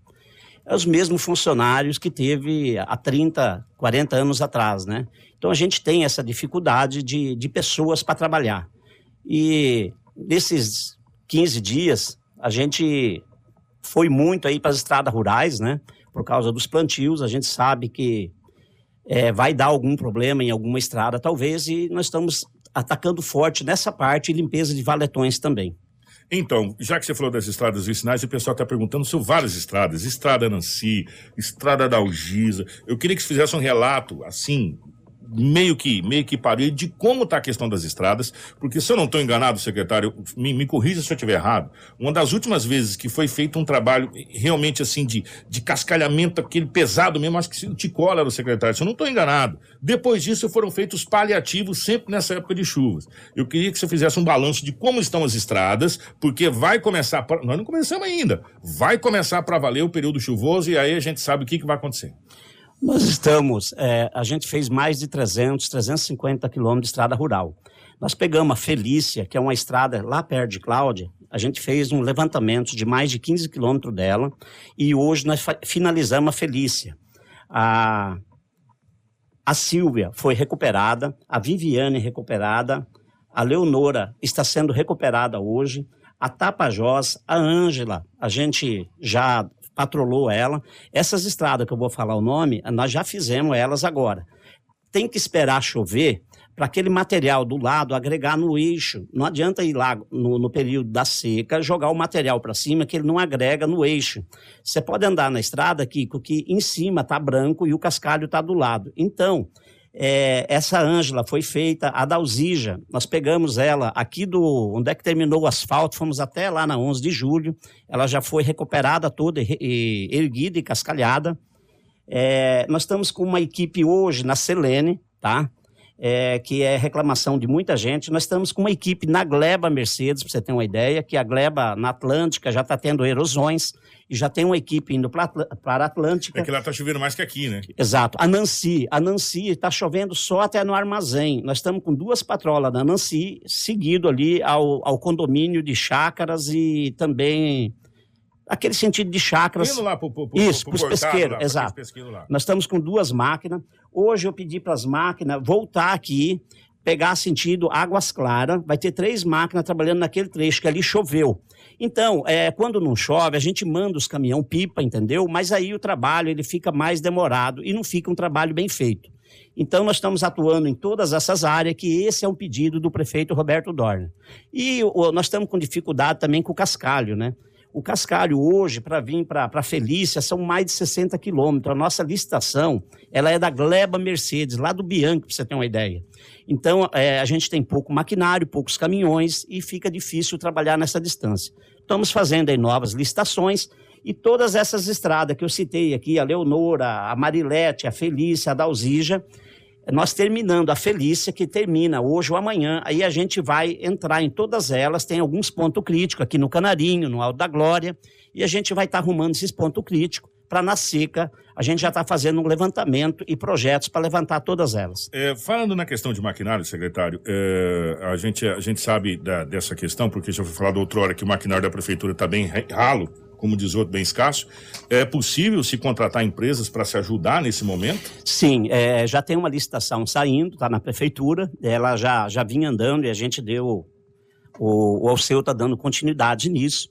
É os mesmos funcionários que teve há 30, 40 anos atrás, né? Então a gente tem essa dificuldade de, de pessoas para trabalhar. E nesses 15 dias, a gente foi muito aí para as estradas rurais, né? Por causa dos plantios, a gente sabe que é, vai dar algum problema em alguma estrada, talvez, e nós estamos atacando forte nessa parte e limpeza de valetões também. Então, já que você falou das estradas vicinais, o pessoal está perguntando sobre várias estradas. Estrada Nancy, Estrada da Algisa. Eu queria que você fizesse um relato, assim, meio que meio que parei de como está a questão das estradas, porque se eu não estou enganado, secretário, me, me corrija se eu estiver errado, uma das últimas vezes que foi feito um trabalho realmente assim de, de cascalhamento, aquele pesado mesmo, acho que o Ticola era o secretário, se eu não estou enganado. Depois disso foram feitos paliativos sempre nessa época de chuvas. Eu queria que você fizesse um balanço de como estão as estradas, porque vai começar, pra, nós não começamos ainda, vai começar para valer o período chuvoso e aí a gente sabe o que, que vai acontecer. Nós estamos, é, a gente fez mais de 300, 350 quilômetros de estrada rural. Nós pegamos a Felícia, que é uma estrada lá perto de Cláudia, a gente fez um levantamento de mais de 15 quilômetros dela e hoje nós finalizamos a Felícia. A, a Silvia foi recuperada, a Viviane recuperada, a Leonora está sendo recuperada hoje, a Tapajós, a Ângela, a gente já patrolou ela. Essas estradas que eu vou falar o nome, nós já fizemos elas agora. Tem que esperar chover para aquele material do lado agregar no eixo. Não adianta ir lá no, no período da seca, jogar o material para cima, que ele não agrega no eixo. Você pode andar na estrada, Kiko, que em cima está branco e o cascalho está do lado. Então, É, essa Ângela foi feita, a Dalzija, nós pegamos ela aqui do, onde é que terminou o asfalto, fomos até lá na 11 de julho, ela já foi recuperada toda, e, erguida e cascalhada. É, nós estamos com uma equipe hoje na Selene, tá? é, que é reclamação de muita gente. Nós estamos com uma equipe na Gleba Mercedes, para você ter uma ideia, que a Gleba na Atlântica já está tendo erosões e já tem uma equipe indo para a Atlântica. É que lá está chovendo mais que aqui, né? Exato. A Nancy, a Nancy está chovendo só até no armazém. Nós estamos com duas patrolas da Nancy, seguido ali ao, ao condomínio de chácaras e também aquele sentido de chácaras. Indo lá pro, pro, pro, Isso, para os pesqueiros, exato. Nós estamos com duas máquinas. Hoje eu pedi para as máquinas voltar aqui, pegar sentido Águas Claras. Vai ter três máquinas trabalhando naquele trecho que ali choveu. Então, é, quando não chove, a gente manda os caminhão pipa, entendeu? Mas aí o trabalho ele fica mais demorado e não fica um trabalho bem feito. Então, nós estamos atuando em todas essas áreas, que esse é um pedido do prefeito Roberto Dorner. E nós estamos com dificuldade também com o cascalho, né? O cascalho hoje, para vir para Felícia, são mais de 60 quilômetros. A nossa licitação, ela é da Gleba Mercedes, lá do Bianchi, para você ter uma ideia. Então, é, a gente tem pouco maquinário, poucos caminhões e fica difícil trabalhar nessa distância. Estamos fazendo aí novas licitações e todas essas estradas que eu citei aqui, a Leonora, a Marilete, a Felícia, a Dalzija, nós terminando a Felícia, que termina hoje ou amanhã, aí a gente vai entrar em todas elas, tem alguns pontos críticos aqui no Canarinho, no Alto da Glória, e a gente vai estar tá arrumando esses pontos críticos para na seca a gente já está fazendo um levantamento e projetos para levantar todas elas. É, falando na questão de maquinário, secretário, é, a, gente, a gente sabe da, dessa questão, porque já foi falado outra hora que o maquinário da prefeitura está bem ralo, como diz outro, bem escasso. É possível se contratar empresas para se ajudar nesse momento? Sim, é, já tem uma licitação saindo, está na prefeitura, ela já, já vinha andando e a gente deu, o, o Alceu está dando continuidade nisso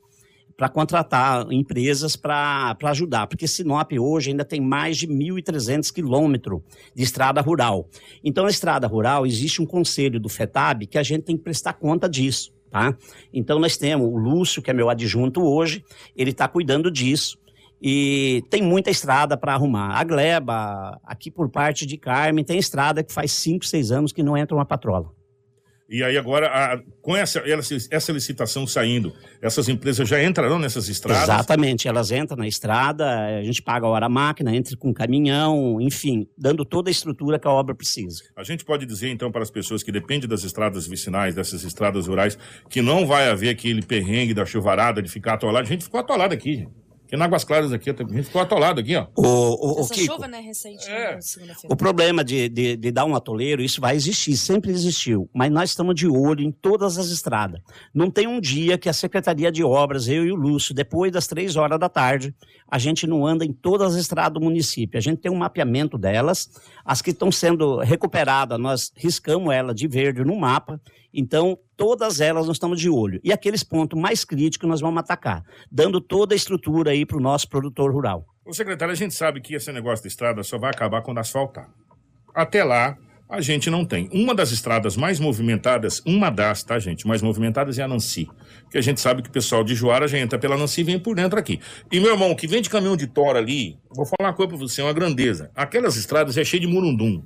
para contratar empresas para ajudar, porque Sinop hoje ainda tem mais de 1.300 quilômetros de estrada rural. Então, na estrada rural, existe um conselho do FETAB que a gente tem que prestar conta disso. Tá? Então nós temos o Lúcio, que é meu adjunto hoje, ele está cuidando disso. E tem muita estrada para arrumar. A Gleba, aqui por parte de Carmen, tem estrada que faz 5, 6 anos que não entra uma patrola. E aí agora, a, com essa, essa licitação saindo, essas empresas já entrarão nessas estradas? Exatamente, elas entram na estrada, a gente paga a hora máquina, entra com caminhão, enfim, dando toda a estrutura que a obra precisa. A gente pode dizer então para as pessoas que dependem das estradas vicinais, dessas estradas rurais, que não vai haver aquele perrengue da chuvarada de ficar atolado. A gente ficou atolado aqui, gente. Porque na Águas Claras aqui, a gente ficou atolado aqui, ó. O, o, Essa o Kiko, chuva, né, recente, É. né, o problema de, de, de dar um atoleiro, isso vai existir, sempre existiu. Mas nós estamos de olho em todas as estradas. Não tem um dia que a Secretaria de Obras, eu e o Lúcio, depois das três horas da tarde, a gente não anda em todas as estradas do município. A gente tem um mapeamento delas. As que estão sendo recuperadas, nós riscamos ela de verde no mapa. Então, todas elas nós estamos de olho. E aqueles pontos mais críticos nós vamos atacar, dando toda a estrutura aí para o nosso produtor rural. Ô, secretário, a gente sabe que esse negócio de estrada só vai acabar quando asfaltar. Até lá, a gente não tem. Uma das estradas mais movimentadas, uma das, tá, gente? Mais movimentadas é a Nancy. Que a gente sabe que o pessoal de Joara já entra pela Nancy e vem por dentro aqui. E, meu irmão, que vem de caminhão de tora ali, vou falar uma coisa pra você, é uma grandeza. Aquelas estradas é cheio de murundum.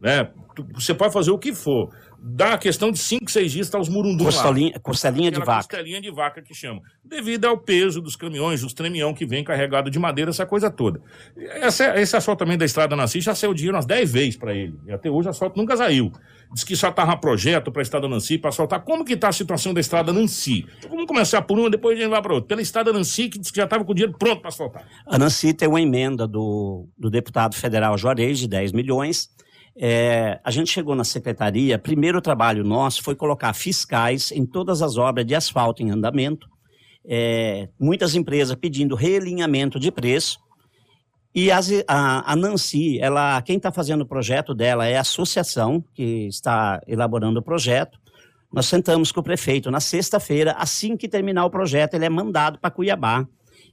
Né? Você pode fazer o que for. Dá a questão de 5, 6 dias, tá os murundum lá. Costelinha, costelinha de vaca. costelinha de vaca que chama. Devido ao peso dos caminhões, dos tremião que vem carregado de madeira, essa coisa toda. Essa, esse asfalto também da estrada Nancy já saiu dinheiro umas 10 vezes para ele. E até hoje o asfalto nunca saiu. Diz que só tava projeto para a estrada Nancy para asfaltar. Como que tá a situação da estrada Nancy? Então, vamos começar por uma, depois a gente vai para outra. Pela estrada Nancy, que diz que já estava com o dinheiro pronto para asfaltar. A Nancy tem uma emenda do, do deputado federal Juarez de 10 milhões. É, a gente chegou na secretaria, primeiro trabalho nosso foi colocar fiscais em todas as obras de asfalto em andamento. É, muitas empresas pedindo realinhamento de preço. E as- a, a Nancy, ela, quem está fazendo o projeto dela é a associação que está elaborando o projeto. Nós sentamos com o prefeito na sexta-feira, assim que terminar o projeto, ele é mandado para Cuiabá.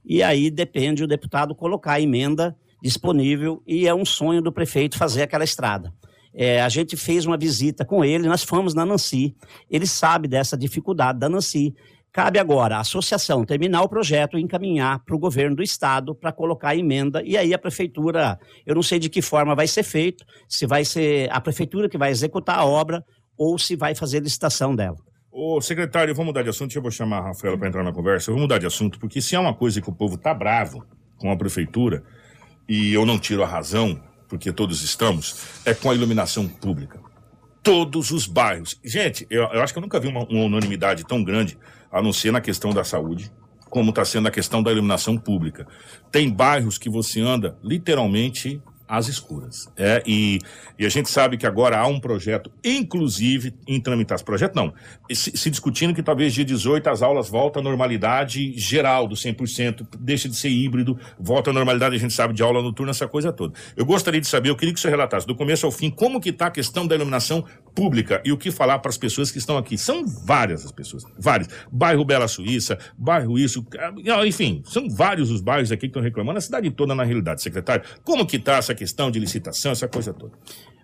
E aí depende o deputado colocar a emenda disponível e é um sonho do prefeito fazer aquela estrada. É, a gente fez uma visita com ele, nós fomos na Nancy. Ele sabe dessa dificuldade da Nancy. Cabe agora a associação terminar o projeto e encaminhar para o governo do estado para colocar a emenda e aí a prefeitura, eu não sei de que forma vai ser feito, se vai ser a prefeitura que vai executar a obra ou se vai fazer licitação dela. Ô, secretário, vamos mudar de assunto. Eu vou chamar a Rafaela para entrar na conversa. Vou mudar de assunto, porque se há uma coisa que o povo tá bravo com a prefeitura, e eu não tiro a razão, porque todos estamos, é com a iluminação pública. Todos os bairros. Gente, eu, eu acho que eu nunca vi uma, uma unanimidade tão grande, a não ser na questão da saúde, como está sendo a questão da iluminação pública. Tem bairros que você anda literalmente às escuras. É, e, e a gente sabe que agora há um projeto, inclusive, em tramitar. Projeto não, se, se, discutindo que talvez dia 18 as aulas voltam à normalidade geral, do 100%, deixa de ser híbrido, volta à normalidade, a gente sabe, de aula noturna, essa coisa toda. Eu gostaria de saber, eu queria que você relatasse, do começo ao fim, como que está a questão da iluminação pública e o que falar para as pessoas que estão aqui. São várias as pessoas, várias. Bairro Bela Suíça, bairro isso, enfim, são vários os bairros aqui que estão reclamando, a cidade toda na realidade, secretário. Como que está essa questão de licitação, essa coisa toda?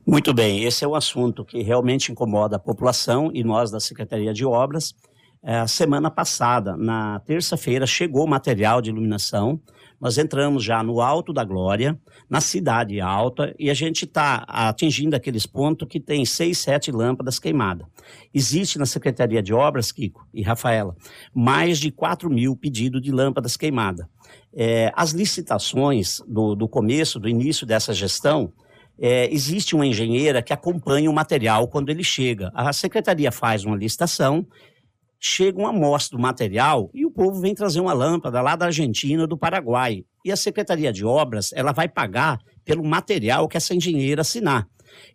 Muito bem, esse é um assunto que realmente incomoda a população e nós da Secretaria de Obras. É, semana passada, na terça-feira, chegou material de iluminação. Nós entramos já no Alto da Glória, na Cidade Alta, e a gente está atingindo aqueles pontos que tem seis, sete lâmpadas queimadas. Existe na Secretaria de Obras, Kiko e Rafaela, mais de 4 mil pedidos de lâmpadas queimadas. É, as licitações do, do começo, do início dessa gestão, é, existe uma engenheira que acompanha o material quando ele chega. A secretaria faz uma licitação chega uma amostra do material e o povo vem trazer uma lâmpada lá da Argentina, do Paraguai. E a Secretaria de Obras, ela vai pagar pelo material que essa engenheira assinar.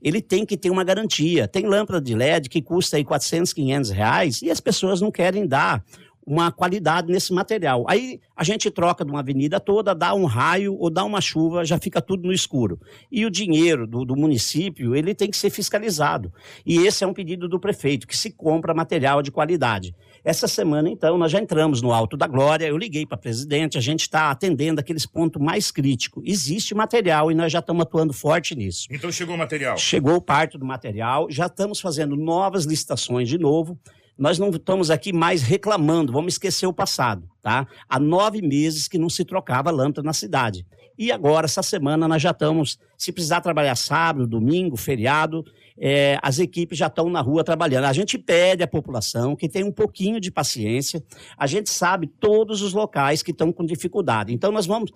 Ele tem que ter uma garantia. Tem lâmpada de LED que custa aí 400, 500 reais e as pessoas não querem dar uma qualidade nesse material. Aí a gente troca de uma avenida toda, dá um raio ou dá uma chuva, já fica tudo no escuro. E o dinheiro do, do, município, ele tem que ser fiscalizado. E esse é um pedido do prefeito, que se compra material de qualidade. Essa semana, então, nós já entramos no Alto da Glória, eu liguei para a presidente, a gente está atendendo aqueles pontos mais críticos. Existe material e nós já estamos atuando forte nisso. Então chegou o material? Chegou parte do material, já estamos fazendo novas licitações de novo nós não estamos aqui mais reclamando, vamos esquecer o passado, tá? Há nove meses que não se trocava lâmpada na cidade. E agora, essa semana, nós já estamos, se precisar trabalhar sábado, domingo, feriado, é, as equipes já estão na rua trabalhando. A gente pede à população que tenha um pouquinho de paciência. A gente sabe todos os locais que estão com dificuldade. Então, nós vamos.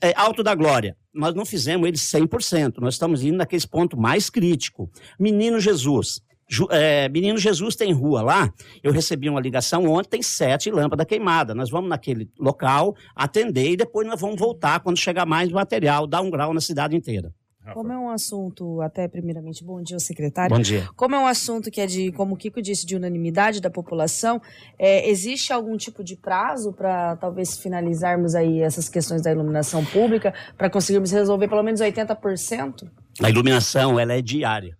É, Alto da Glória, nós não fizemos eles 100%, nós estamos indo naqueles pontos mais críticos. Menino Jesus, é, Menino Jesus tem rua lá. Eu recebi uma ligação ontem, tem sete lâmpadas queimadas. Nós vamos naquele local atender e depois nós vamos voltar quando chegar mais material, dar um grau na cidade inteira. Como é um assunto, até primeiramente, bom dia, secretário. Bom dia. Como é um assunto que é de, como o Kiko disse, de unanimidade da população, é, existe algum tipo de prazo para talvez finalizarmos aí essas questões da iluminação pública, para conseguirmos resolver pelo menos 80%? A iluminação, ela é diária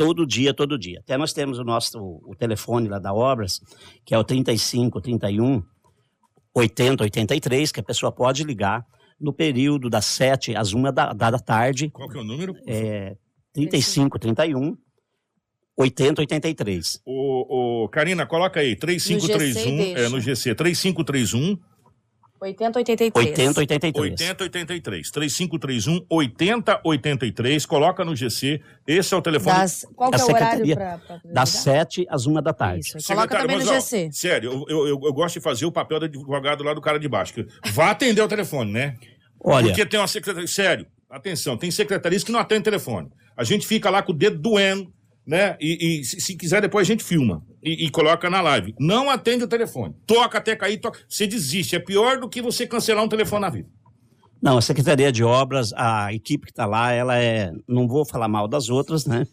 todo dia, todo dia. Até nós temos o nosso o telefone lá da Obras, que é o 35 31 80 83, que a pessoa pode ligar no período das 7 às 1 da, da tarde. Qual que é o número? É 35 31 80 83. O, o Karina, coloca aí 3531 é no GC 3531 8083. 8083. 8083. 3531 8083. Coloca no GC. Esse é o telefone. Das, qual que é o horário pra Das 7 às 1 da tarde. Isso. Coloca também no GC. Ó, sério, eu, eu, eu, gosto de fazer o papel do advogado lá do cara de baixo. Vá atender o telefone, né? Olha. Porque tem uma secretaria. Sério, atenção, tem secretarias que não atendem telefone. A gente fica lá com o dedo doendo né? E, e se, se, quiser, depois a gente filma e, e, coloca na live. Não atende o telefone. Toca até cair, toca. Você desiste. É pior do que você cancelar um telefone na vida. Não, a Secretaria de Obras, a equipe que está lá, ela é. Não vou falar mal das outras, né?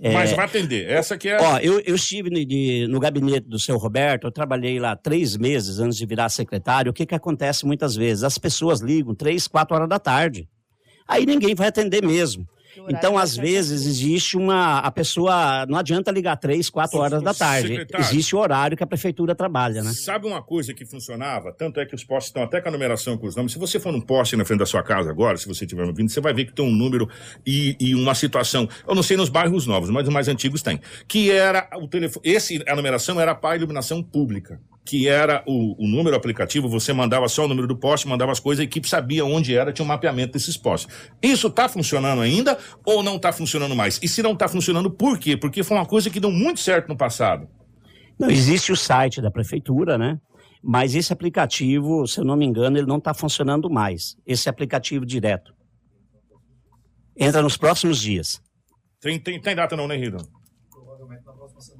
É, Mas vai atender. Essa que é. Ó, eu, eu estive no, de, no gabinete do seu Roberto, eu trabalhei lá três meses antes de virar secretário. O que, que acontece muitas vezes? As pessoas ligam três, quatro horas da tarde. Aí ninguém vai atender mesmo. Então, às vezes, existe uma. A pessoa. Não adianta ligar três, quatro horas da tarde. Existe o horário que a prefeitura trabalha, né? Sabe uma coisa que funcionava? Tanto é que os postes estão até com a numeração com os nomes. Se você for num poste na frente da sua casa agora, se você estiver ouvindo, você vai ver que tem um número e, e uma situação. Eu não sei nos bairros novos, mas os mais antigos tem. Que era o telefone. Esse, a numeração era para a iluminação pública. Que era o, o número aplicativo, você mandava só o número do poste, mandava as coisas, a equipe sabia onde era, tinha um mapeamento desses postes. Isso está funcionando ainda ou não está funcionando mais? E se não está funcionando, por quê? Porque foi uma coisa que deu muito certo no passado. Não, existe o site da prefeitura, né? Mas esse aplicativo, se eu não me engano, ele não está funcionando mais. Esse aplicativo direto. Entra nos próximos dias. Tem, tem, tem data não, né, Rida?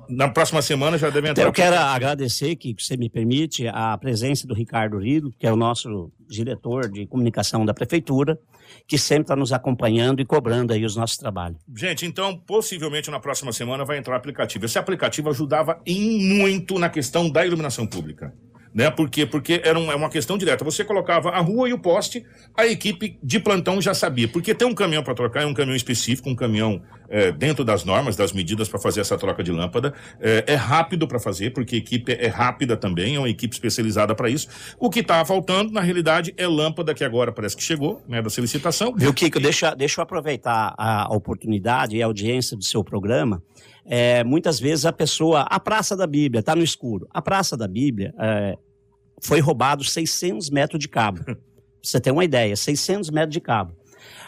Na próxima semana já deve entrar. Eu quero agradecer, que você me permite, a presença do Ricardo Rido, que é o nosso diretor de comunicação da prefeitura, que sempre está nos acompanhando e cobrando aí os nossos trabalhos. Gente, então, possivelmente na próxima semana vai entrar o aplicativo. Esse aplicativo ajudava em muito na questão da iluminação pública né? Por quê? Porque era um, é uma questão direta. Você colocava a rua e o poste, a equipe de plantão já sabia. Porque tem um caminhão para trocar, é um caminhão específico, um caminhão é, dentro das normas, das medidas para fazer essa troca de lâmpada. É, é rápido para fazer, porque a equipe é rápida também, é uma equipe especializada para isso. O que está faltando, na realidade, é lâmpada, que agora parece que chegou, né, da solicitação. Viu, Kiko? E... Deixa, deixa eu aproveitar a oportunidade e a audiência do seu programa. É, muitas vezes a pessoa, a Praça da Bíblia, está no escuro. A Praça da Bíblia é, foi roubado 600 metros de cabo. Pra você ter uma ideia, 600 metros de cabo.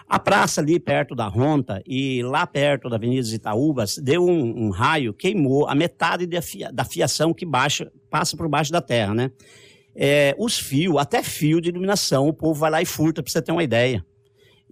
A praça ali perto da Ronta e lá perto da Avenida Itaúbas deu um, um raio, queimou a metade da, fia, da fiação que baixa, passa por baixo da terra, né? É, os fios, até fio de iluminação, o povo vai lá e furta, para você ter uma ideia.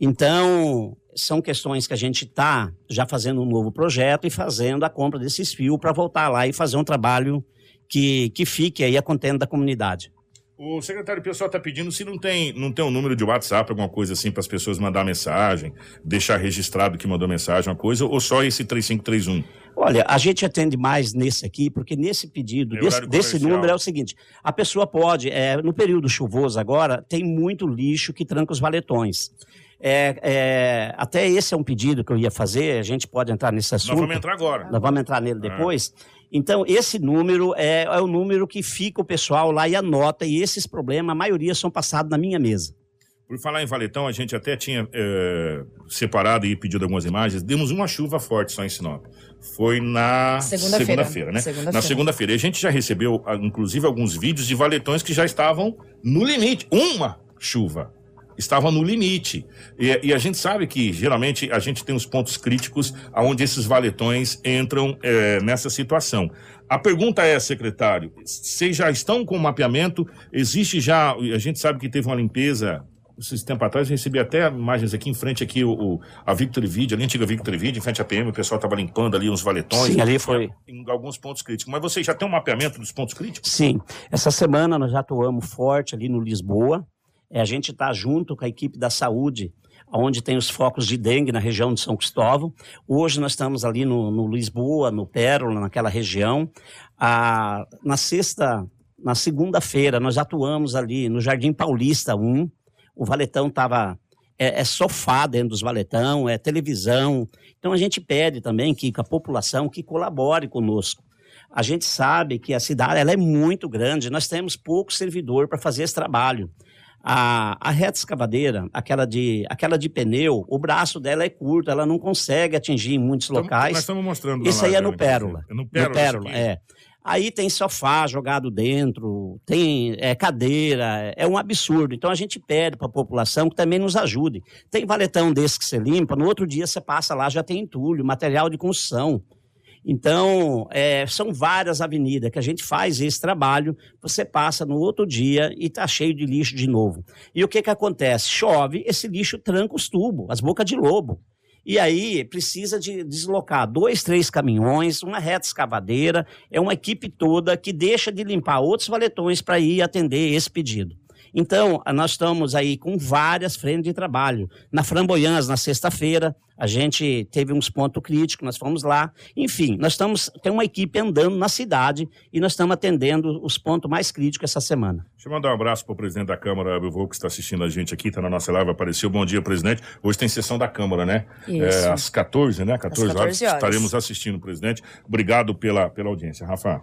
Então, são questões que a gente está já fazendo um novo projeto e fazendo a compra desses fios para voltar lá e fazer um trabalho que, que fique aí a contenda da comunidade. O secretário pessoal está pedindo se não tem, não tem um número de WhatsApp, alguma coisa assim, para as pessoas mandar mensagem, deixar registrado que mandou mensagem, uma coisa, ou só esse 3531? Olha, a gente atende mais nesse aqui, porque nesse pedido, é desse, desse, número é o seguinte: a pessoa pode, é, no período chuvoso agora, tem muito lixo que tranca os valetões. É, é, até esse é um pedido que eu ia fazer, a gente pode entrar nesse assunto. Nós vamos entrar agora. Nós vamos entrar nele depois. Então, esse número é, é o número que fica o pessoal lá e anota, e esses problemas, a maioria são passados na minha mesa. Por falar em Valetão, a gente até tinha é, separado e pedido algumas imagens. Demos uma chuva forte só em Sinop. Foi na segunda-feira, segunda né? Segunda na segunda-feira. E a gente já recebeu, inclusive, alguns vídeos de valetões que já estavam no limite. Uma chuva estavam no limite. E, e, a gente sabe que, geralmente, a gente tem os pontos críticos onde esses valetões entram é, nessa situação. A pergunta é, secretário, vocês já estão com o mapeamento? Existe já, a gente sabe que teve uma limpeza esses tempo atrás, eu recebi até imagens aqui em frente aqui, o, o a Victory Video, a antiga Victory Video, em frente à PM, o pessoal estava limpando ali uns valetões. Sim, ali foi. Em alguns pontos críticos. Mas vocês já têm um mapeamento dos pontos críticos? Sim. Essa semana nós já atuamos forte ali no Lisboa, é, a gente está junto com a equipe da saúde, onde tem os focos de dengue na região de São Cristóvão. Hoje nós estamos ali no, no Lisboa, no Pérola, naquela região. Ah, na sexta, na segunda-feira, nós atuamos ali no Jardim Paulista 1. O valetão estava é, é, sofá dentro dos valetão, é televisão. Então a gente pede também que a população que colabore conosco. A gente sabe que a cidade ela é muito grande, nós temos pouco servidor para fazer esse trabalho. A, a reta escavadeira, aquela de, aquela de pneu, o braço dela é curto, ela não consegue atingir em muitos locais. Nós estamos mostrando. Isso aí é no Pérola. É no Pérola. No Pérola, é. Aí tem sofá jogado dentro, tem é, cadeira, é um absurdo. Então a gente pede para a população que também nos ajude. Tem valetão desse que você limpa, no outro dia você passa lá, já tem entulho, material de construção. Então, é, são várias avenidas que a gente faz esse trabalho, você passa no outro dia e está cheio de lixo de novo. E o que, que acontece? Chove, esse lixo tranca os tubos, as bocas de lobo. E aí precisa de deslocar dois, três caminhões, uma reta escavadeira, é uma equipe toda que deixa de limpar outros valetões para ir atender esse pedido. Então, nós estamos aí com várias frentes de trabalho. Na Framboiãs, na sexta-feira, a gente teve uns pontos críticos, nós fomos lá. Enfim, nós estamos, tem uma equipe andando na cidade e nós estamos atendendo os pontos mais críticos essa semana. Deixa eu mandar um abraço para o presidente da Câmara, Abel que está assistindo a gente aqui, está na nossa live, apareceu. Bom dia, presidente. Hoje tem sessão da Câmara, né? Isso. É, às 14, né? 14, 14 horas, horas, estaremos assistindo, presidente. Obrigado pela, pela audiência. Rafa.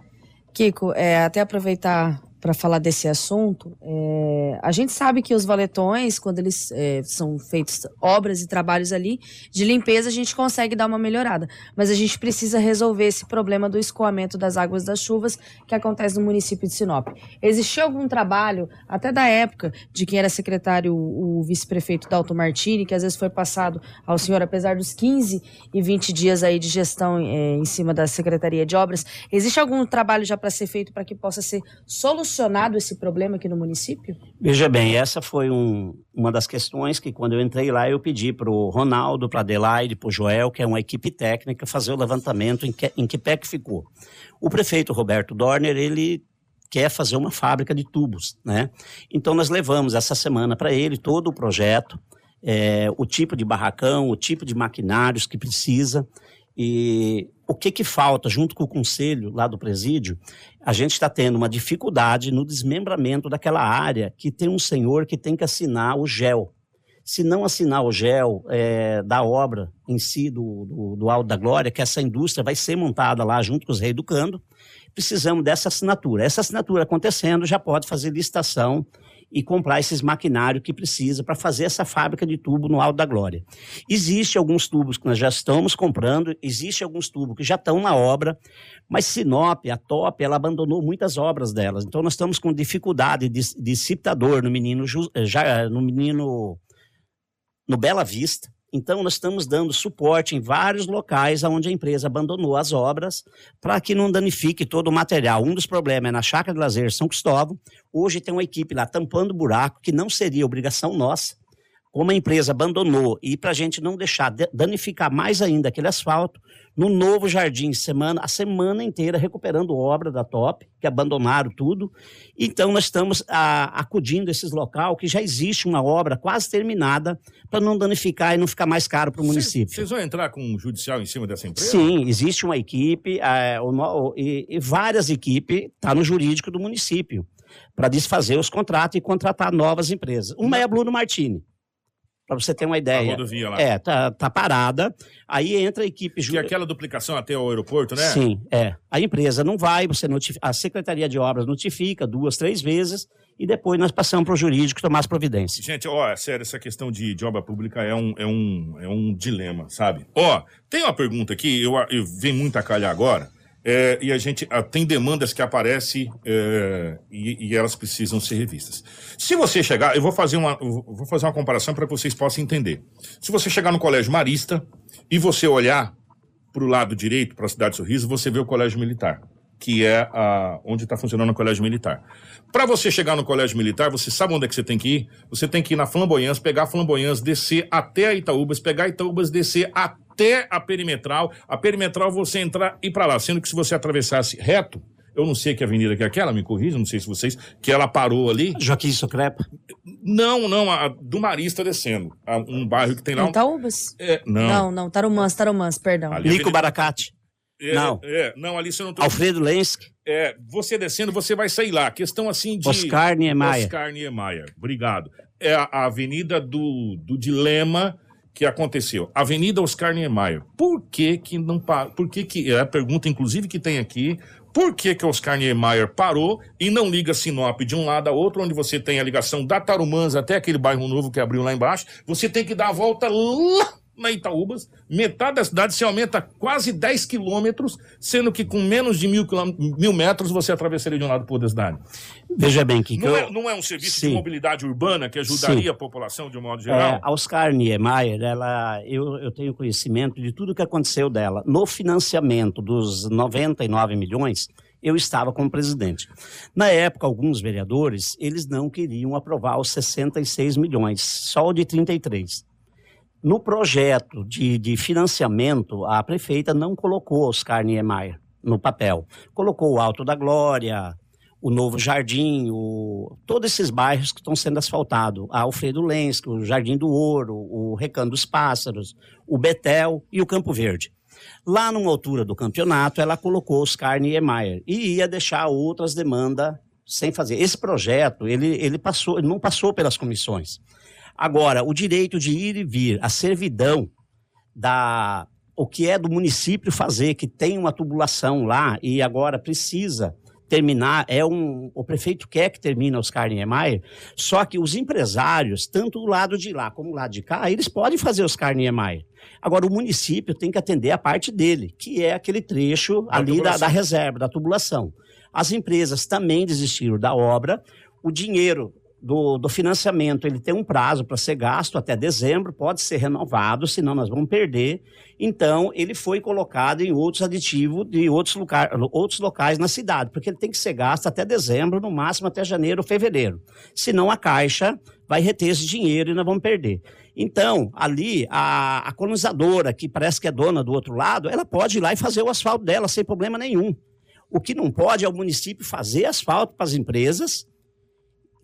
Kiko, é, até aproveitar para falar desse assunto. É, a gente sabe que os valetões, quando eles é, são feitos obras e trabalhos ali de limpeza, a gente consegue dar uma melhorada. Mas a gente precisa resolver esse problema do escoamento das águas das chuvas que acontece no município de Sinop. Existiu algum trabalho, até da época de quem era secretário, o vice-prefeito Dalton Martini, que às vezes foi passado ao senhor, apesar dos 15 e 20 dias aí de gestão é, em cima da Secretaria de Obras, existe algum trabalho já para ser feito para que possa ser solucionado solucionado esse problema aqui no município? Veja bem, essa foi um, uma das questões que quando eu entrei lá eu pedi para o Ronaldo, para Adelaide, para o Joel, que é uma equipe técnica, fazer o levantamento em que, em que pé que ficou. O prefeito Roberto Dorner, ele quer fazer uma fábrica de tubos, né? Então nós levamos essa semana para ele todo o projeto, é, o tipo de barracão, o tipo de maquinários que precisa e o que que falta junto com o conselho lá do presídio a gente está tendo uma dificuldade no desmembramento daquela área que tem um senhor que tem que assinar o GEL. Se não assinar o GEL é, da obra em si, do, do, do Alto da Glória, que essa indústria vai ser montada lá junto com os reeducando, precisamos dessa assinatura. Essa assinatura acontecendo já pode fazer licitação e comprar esses maquinários que precisa para fazer essa fábrica de tubo no Alto da Glória. Existe alguns tubos que nós já estamos comprando, existe alguns tubos que já estão na obra, mas Sinop, a Top, ela abandonou muitas obras delas. Então nós estamos com dificuldade de, de ciptador no menino já no menino no Bela Vista. Então, nós estamos dando suporte em vários locais onde a empresa abandonou as obras para que não danifique todo o material. Um dos problemas é na Chácara de Lazer São Cristóvão. Hoje tem uma equipe lá tampando buraco, que não seria obrigação nossa, como a empresa abandonou e para a gente não deixar danificar mais ainda aquele asfalto, no novo jardim, semana, a semana inteira recuperando obra da Top, que abandonaram tudo. Então, nós estamos a, acudindo esses locais que já existe uma obra quase terminada para não danificar e não ficar mais caro para o município. Vocês vão entrar com um judicial em cima dessa empresa? Sim, existe uma equipe é, o, e, e várias equipes, está no jurídico do município, para desfazer os contratos e contratar novas empresas. Uma é a Bruno Martini para você ter uma ideia. A rodovia lá. É, tá, tá parada. Aí entra a equipe. E aquela duplicação até o aeroporto, né? Sim, é. A empresa não vai, você notifica, a Secretaria de Obras notifica duas, três vezes e depois nós passamos para o jurídico tomar as providências. Gente, ó, sério, essa questão de, de obra pública é um, é, um, é um dilema, sabe? Ó, tem uma pergunta aqui, eu, eu venho muito a calhar agora. É, e a gente a, tem demandas que aparecem é, e, e, elas precisam ser revistas. Se você chegar, eu vou fazer uma, vou fazer uma comparação para que vocês possam entender. Se você chegar no Colégio Marista e você olhar para o lado direito, para a cidade de Sorriso, você vê o Colégio Militar, que é a, onde está funcionando o Colégio Militar. Para você chegar no Colégio Militar, você sabe onde é que você tem que ir? Você tem que ir na Flamboyãs, pegar a Flamboyãs, descer até a Itaúbas, pegar a Itaúbas, descer até até a perimetral. A perimetral você entrar e para lá, sendo que se você atravessasse reto, eu não sei que avenida que é aquela, me corrija, não sei se vocês, que ela parou ali. Joaquim Socrepa? Não, não, a do Marista descendo. A, um bairro que tem lá. Itaúbas? É, não. Não, não, Tarumãs, Tarumãs, perdão. Ali Nico Baracate. É, não. É, não, ali você não tá... Alfredo Lensk. É, você descendo, você vai sair lá. Questão assim de. Oscar Niemeyer. Oscar Niemeyer, obrigado. É a, a avenida do, do dilema que aconteceu? Avenida Oscar Niemeyer. Por que que não Por que que é a pergunta inclusive que tem aqui? Por que que Oscar Niemeyer parou e não liga Sinop de um lado a outro, onde você tem a ligação da Tarumãs até aquele bairro novo que abriu lá embaixo? Você tem que dar a volta lá na Itaúbas, metade da cidade se aumenta quase 10 quilômetros, sendo que com menos de mil, mil metros você atravessaria de um lado para o outro da cidade. Veja bem que... Não, eu... é, não é um serviço Sim. de mobilidade urbana que ajudaria Sim. a população de um modo geral? É, a Oscar Niemeyer, ela, eu, eu tenho conhecimento de tudo que aconteceu dela. No financiamento dos 99 milhões, eu estava como presidente. Na época, alguns vereadores, eles não queriam aprovar os 66 milhões, só o de 33. No projeto de, de financiamento, a prefeita não colocou Oscar Niemeyer no papel. Colocou o Alto da Glória, o Novo Jardim, o, todos esses bairros que estão sendo asfaltados. A Alfredo Lensk, o Jardim do Ouro, o Recanto dos Pássaros, o Betel e o Campo Verde. Lá numa altura do campeonato, ela colocou Oscar Niemeyer e ia deixar outras demandas sem fazer. Esse projeto, ele, ele, passou, não passou pelas comissões. Agora, o direito de ir e vir, a servidão da o que é do município fazer, que tem uma tubulação lá e agora precisa terminar, é um, o prefeito quer que termine Oscar Niemeyer, só que os empresários, tanto do lado de lá como do lado de cá, eles podem fazer Oscar Niemeyer. Agora, o município tem que atender a parte dele, que é aquele trecho Da ali da, da reserva, da tubulação. As empresas também desistiram da obra, o dinheiro do, do financiamento ele tem um prazo para ser gasto até dezembro, pode ser renovado, senão nós vamos perder. Então, ele foi colocado em outros aditivos de outros, lugar, outros locais na cidade, porque ele tem que ser gasto até dezembro, no máximo até janeiro ou fevereiro. Senão a Caixa vai reter esse dinheiro e nós vamos perder. Então, ali, a, a colonizadora, que parece que é dona do outro lado, ela pode ir lá e fazer o asfalto dela sem problema nenhum. O que não pode é o município fazer asfalto para as empresas,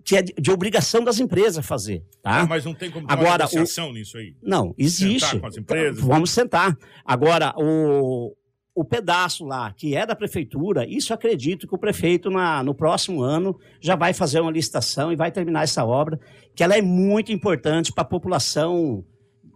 que é de, de obrigação das empresas fazer. Tá? Ah, mas não tem como ter uma Agora, o- negociação nisso aí. Não, existe. Sentar com as empresas. Vamos sentar. Agora, o, o pedaço lá, que é da prefeitura, isso acredito que o prefeito, na, no próximo ano, já vai fazer uma licitação e vai terminar essa obra, que ela é muito importante para a população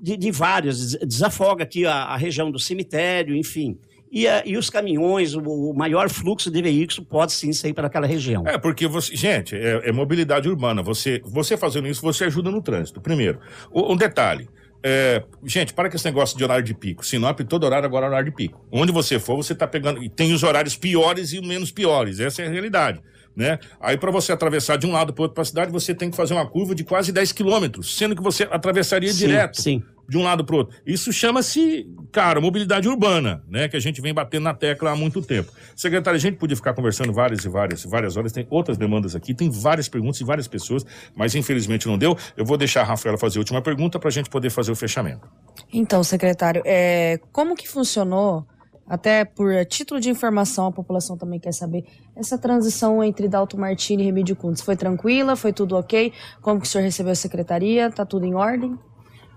de, de vários. Des- Desafoga aqui a, a região do cemitério, enfim. E, e os caminhões, o, o maior fluxo de veículos pode sim sair para aquela região. É, porque você. Gente, é, é mobilidade urbana. Você, você fazendo isso, você ajuda no trânsito. Primeiro. O- Um detalhe. é, gente, para com esse negócio de horário de pico. Sinop, todo horário agora é horário de pico. Onde você for, você está pegando. E tem os horários piores e os menos piores. Essa é a realidade. Né? Aí, para você atravessar de um lado para outro para a cidade, você tem que fazer uma curva de quase 10 quilômetros, sendo que você atravessaria Sim, direto sim. De um lado para outro. Isso chama-se, cara, mobilidade urbana, né? Que a gente vem batendo na tecla há muito tempo. Secretário, a gente podia ficar conversando várias e várias, várias horas. Tem outras demandas aqui, tem várias perguntas e várias pessoas, mas infelizmente não deu. Eu vou deixar a Rafaela fazer a última pergunta para a gente poder fazer o fechamento. Então, secretário, é, como que funcionou, até por título de informação, a população também quer saber, essa transição entre Dalto Martini e Remídio Cundes? Foi tranquila? Foi tudo ok? Como que o senhor recebeu a secretaria? Tá tudo em ordem?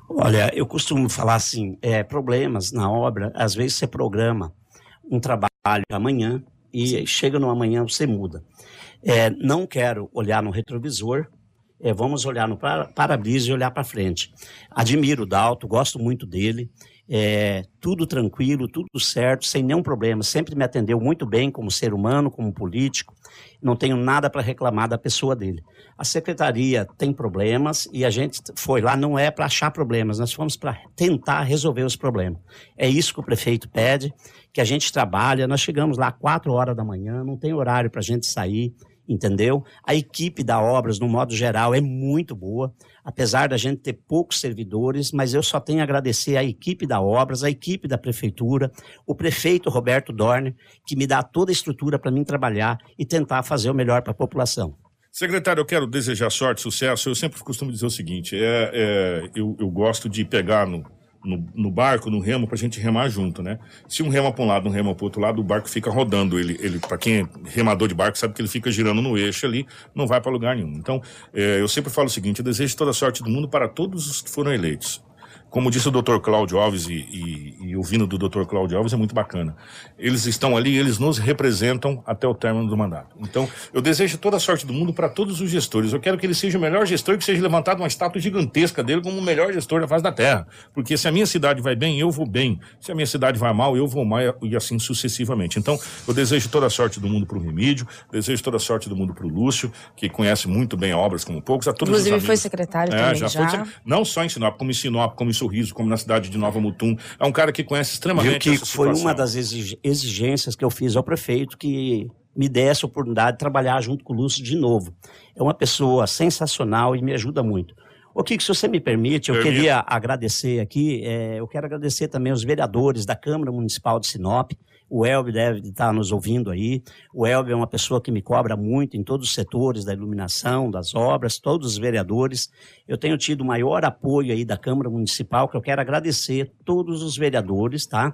Olha, eu costumo falar assim, é, problemas na obra, às vezes você programa um trabalho amanhã e chega no amanhã você muda. É, não quero olhar no retrovisor, é, vamos olhar no para- para-brisa e olhar para frente. Admiro o Dalto, gosto muito dele, é, tudo tranquilo, tudo certo, sem nenhum problema. Sempre me atendeu muito bem como ser humano, como político. Não tenho nada para reclamar da pessoa dele. A secretaria tem problemas e a gente foi lá não é para achar problemas, nós fomos para tentar resolver os problemas. É isso que o prefeito pede, que a gente trabalha. Nós chegamos lá quatro horas da manhã, não tem horário para a gente sair, entendeu? A equipe da Obras, no modo geral, é muito boa, apesar da gente ter poucos servidores, mas eu só tenho a agradecer à equipe da Obras, à equipe da Prefeitura, o prefeito Roberto Dorner, que me dá toda a estrutura para mim trabalhar e tentar fazer o melhor para a população. Secretário, eu quero desejar sorte, sucesso. Eu sempre costumo dizer o seguinte: é, é, eu, eu gosto de pegar no, no, no barco, no remo, pra gente remar junto, né? Se um rema pra um lado, um rema pro outro lado, o barco fica rodando. Ele, ele para quem é remador de barco, sabe que ele fica girando no eixo ali, não vai para lugar nenhum. Então, é, eu sempre falo o seguinte: eu desejo toda a sorte do mundo para todos os que foram eleitos. Como disse o Dr. Cláudio Alves, e, e, e o vindo do Dr. Cláudio Alves é muito bacana. Eles estão ali, eles nos representam até o término do mandato. Então, eu desejo toda a sorte do mundo para todos os gestores. Eu quero que ele seja o melhor gestor e que seja levantado uma estátua gigantesca dele como o melhor gestor da face da terra. Porque se a minha cidade vai bem, eu vou bem. Se a minha cidade vai mal, eu vou mal e assim sucessivamente. Então, eu desejo toda a sorte do mundo para o Remídio, desejo toda a sorte do mundo para o Lúcio, que conhece muito bem obras como poucos, a todos os Inclusive amigos. foi secretário É, também já já. foi, não só em Sinop, como em Sinop, como em Sorriso, como na cidade de Nova Mutum. É um cara que conhece Viu extremamente que essa foi uma das exig- exigências que eu fiz ao prefeito que me desse a oportunidade de trabalhar junto com o Lúcio de novo. É uma pessoa sensacional e me ajuda muito. O que, se você me permite, eu Permito. queria agradecer aqui, é, eu quero agradecer também os vereadores da Câmara Municipal de Sinop. O Elbe deve estar nos ouvindo aí. O Elbe é uma pessoa que me cobra muito em todos os setores da iluminação, das obras, todos os vereadores. Eu tenho tido o maior apoio aí da Câmara Municipal, que eu quero agradecer todos os vereadores, tá?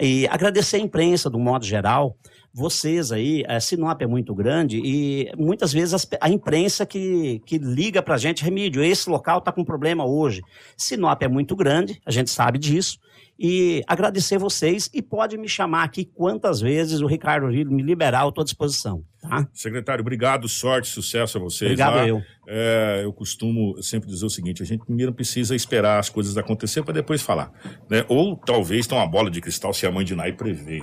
E agradecer a imprensa, do modo geral. Vocês aí, a Sinop é muito grande e muitas vezes a imprensa que, que liga para a gente, Remídio, esse local está com problema hoje. Sinop é muito grande, a gente sabe disso. E agradecer vocês e pode me chamar aqui quantas vezes o Ricardo Rio me liberar, eu estou à disposição, tá? Secretário, obrigado, sorte, sucesso a vocês. Obrigado lá. eu. É, eu costumo sempre dizer o seguinte: a gente primeiro precisa esperar as coisas acontecer para depois falar. Né? Ou talvez tenha uma bola de cristal se a mãe de Nai prevê.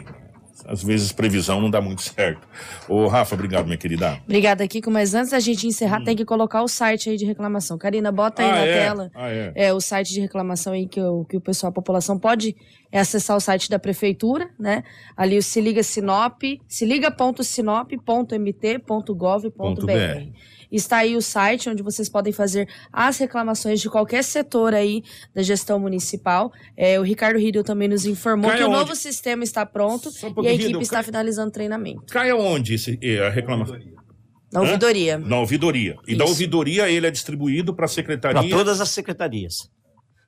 Às vezes previsão não dá muito certo. Ô, Rafa, obrigado, minha querida. Obrigada, Kiko. Mas antes da gente encerrar, tem que colocar o site aí de reclamação. Karina, bota aí Hum. Ah, na é? tela Ah, é. é, o site de reclamação aí que o, que o pessoal, a população pode acessar o site da prefeitura, né? Ali o Se Liga Sinop, se liga.sinop.mt.gov.br. Está aí o site onde vocês podem fazer as reclamações de qualquer setor aí da gestão municipal. É, o Ricardo Riedel também nos informou que o aonde? novo sistema está pronto um e a equipe está cai- finalizando o treinamento. Cai aonde esse, a reclamação? Na Hã? ouvidoria. Na ouvidoria. E da Isso. ouvidoria ele é distribuído para a secretaria. Para todas as secretarias.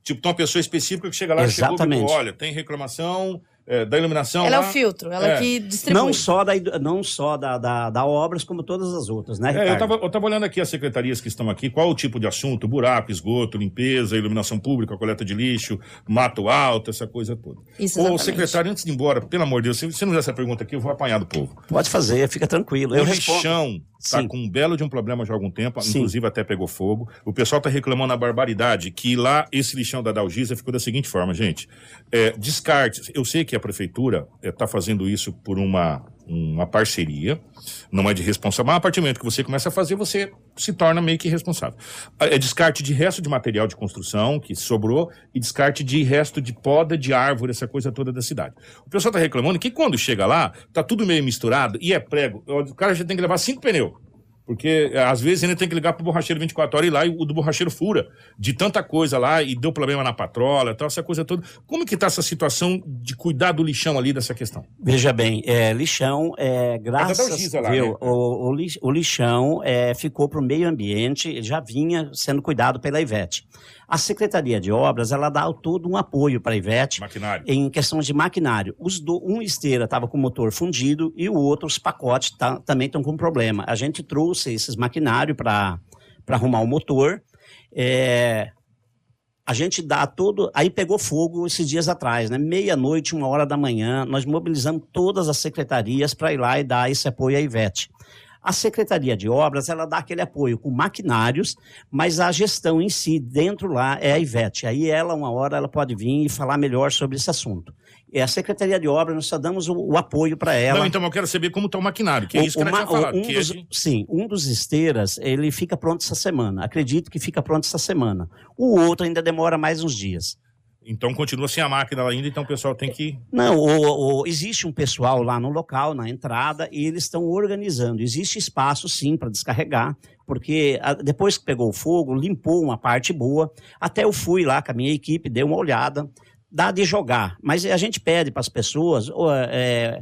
Tipo, tem uma pessoa específica que chega lá e chegou e olha, tem reclamação eh, da iluminação Ela é lá. o filtro, ela É. que distribui. Não só, da, não só da, da, da obras, como todas as outras, né, É, Ricardo? eu tava, eu tava olhando aqui as secretarias que estão aqui, qual o tipo de assunto? Buraco, esgoto, limpeza, iluminação pública, coleta de lixo, mato alto, essa coisa toda. Isso, Ô, secretário, antes de ir embora, pelo amor de Deus, se você não fizer essa pergunta aqui, eu vou apanhar do povo. Pode fazer, fica tranquilo. Eu o respondo. lixão tá Sim. com um belo de um problema já há algum tempo, Sim. inclusive até pegou fogo. O pessoal tá reclamando a barbaridade que lá esse lixão da Dalgisa ficou da seguinte forma, gente. É, descarte. Eu sei que a prefeitura está fazendo isso por uma, uma parceria, não é de responsável, mas a partir do momento que você começa a fazer, você se torna meio que responsável. É descarte de resto de material de construção que sobrou e descarte de resto de poda de árvore, essa coisa toda da cidade. O pessoal tá reclamando que quando chega lá, tá tudo meio misturado e é prego. O cara já tem que levar cinco pneus. Porque eh, às vezes ainda tem que ligar pro borracheiro 24 horas e ir lá e o do borracheiro fura. De tanta coisa lá e deu problema na patrola, tal, essa coisa toda. Como que tá essa situação de cuidar do lixão ali dessa questão? Veja bem, é, lixão, é, graças lá, viu, né? o, o, o lixão é, ficou para o meio ambiente, ele já vinha sendo cuidado pela Ivete. A Secretaria de Obras, ela dá todo um apoio para a Ivete Maquinário. em questões de maquinário. Os do, um esteira estava com o motor fundido e o outro, os pacotes, tá- também estão com problema. A gente trouxe esses maquinários para arrumar o motor. É, a gente dá todo. Aí pegou fogo esses dias atrás, né? Meia-noite, uma hora da manhã, nós mobilizamos todas as secretarias para ir lá e dar esse apoio à Ivete. A Secretaria de Obras, ela dá aquele apoio com maquinários, mas a gestão em si, dentro lá, é a Ivete. Aí ela, uma hora, ela pode vir e falar melhor sobre esse assunto. É a Secretaria de Obras, nós só damos o, o apoio para ela. Não, então eu quero saber como tá o maquinário, que é isso que ela ma- falado. um que é dos- de- Sim, um dos esteiras, ele fica pronto essa semana. Acredito que fica pronto essa semana. O outro ainda demora mais uns dias. Então continua sem a máquina ainda, então o pessoal tem que. Não, o- o- existe um pessoal lá no local, na entrada, e eles estão organizando. Existe espaço, sim, para descarregar, porque a- depois que pegou o fogo, limpou uma parte boa. Até eu fui lá com a minha equipe, dei uma olhada. Dá de jogar, mas a gente pede para as pessoas. é,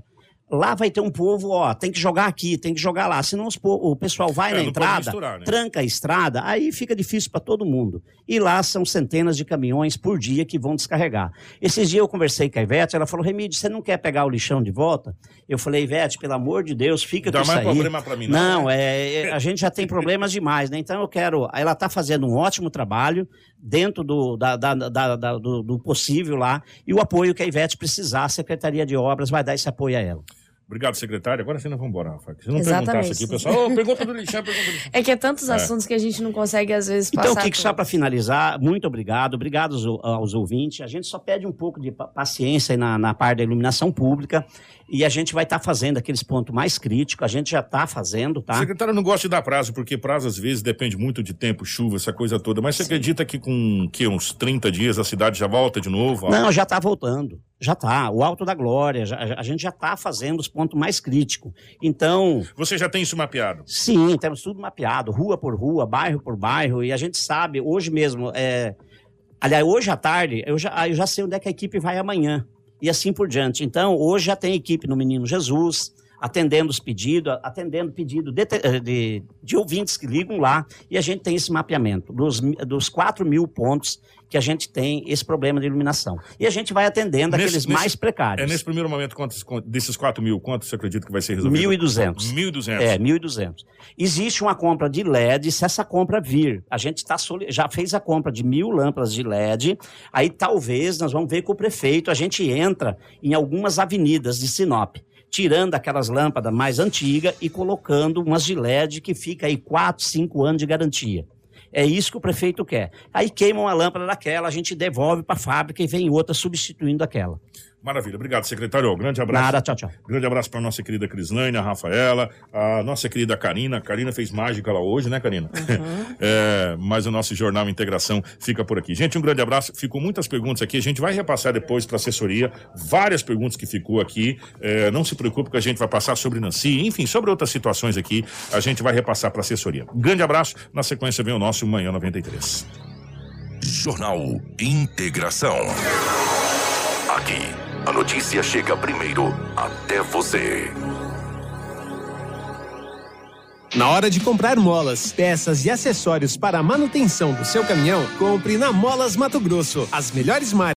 Lá vai ter um povo, ó, tem que jogar aqui, tem que jogar lá. Senão os o pessoal vai É, na não entrada, misturar, né? tranca a estrada, aí fica difícil para todo mundo. E lá são centenas de caminhões por dia que vão descarregar. Esses dias eu conversei com a Ivete, ela falou: Remídio, você não quer pegar o lixão de volta? Eu falei: Ivete, pelo amor de Deus, fica Dá com isso mais aí. problema pra mim, não? Não, é, é, a gente já tem problemas demais, né? Então eu quero. Ela está fazendo um ótimo trabalho dentro do, da- da- da- do, do possível lá. E o apoio que a Ivete precisar, a Secretaria de Obras vai dar esse apoio a ela. Obrigado, secretário. Agora você não vamos embora, Rafa. Se não Exatamente. perguntasse aqui, o pessoal, ô, pergunta do lixão, pergunta do lixão. É que é tantos É. assuntos que a gente não consegue, às vezes, Então, passar. Kiko, só para finalizar, muito obrigado. Obrigado aos, aos ouvintes. A gente só pede um pouco de pa- paciência aí na, na parte da iluminação pública e a gente vai estar fazendo aqueles pontos mais críticos. A gente já está fazendo, O tá? secretário não gosta de dar prazo, porque prazo às vezes depende muito de tempo, chuva, essa coisa toda. Mas você acredita que com que, uns 30 dias a cidade já volta de novo? Não, já está voltando. Já está. O Alto da Glória, já- a gente já está fazendo os pontos mais críticos. Então, Você já tem isso mapeado? Sim, temos tudo mapeado, rua por rua, bairro por bairro, e a gente sabe, hoje mesmo, é... aliás, hoje à tarde, eu já, eu já sei onde é que a equipe vai amanhã, e assim por diante. Então, hoje já tem equipe no Menino Jesus, atendendo os pedidos, atendendo pedido de, te- de, de ouvintes que ligam lá, e a gente tem esse mapeamento dos, dos 4 mil pontos que a gente tem esse problema de iluminação. E a gente vai atendendo Nesse- aqueles nesse- mais precários. É nesse primeiro momento, quantos, desses 4 mil, quantos você acredita que vai ser resolvido? 1.200. 1.200. É, 1.200. Existe uma compra de LED, se essa compra vir, a gente tá já fez a compra de mil lâmpadas de LED, aí talvez nós vamos ver com o prefeito, a gente entra em algumas avenidas de Sinop, tirando aquelas lâmpadas mais antigas e colocando umas de LED que fica aí 4, 5 anos de garantia. É isso que o prefeito quer. Aí queima uma lâmpada daquela, a gente devolve para a fábrica e vem outra substituindo aquela. Maravilha. Obrigado, secretário. Grande abraço. Nada, tchau, tchau. Grande abraço para nossa querida Crislane, a Rafaela, a nossa querida Karina. A Karina fez mágica lá hoje, né, Karina? É, mas o nosso Jornal Integração fica por aqui. Gente, um grande abraço. Ficou muitas perguntas aqui. A gente vai repassar depois para assessoria várias perguntas que ficou aqui. É, não se preocupe que a gente vai passar sobre Nancy, enfim, sobre outras situações aqui. A gente vai repassar para assessoria. Grande abraço. Na sequência vem o nosso Manhã 93. Jornal Integração. Aqui, a notícia chega primeiro até você. Na hora de comprar molas, peças e acessórios para a manutenção do seu caminhão, compre na Molas Mato Grosso. As melhores marcas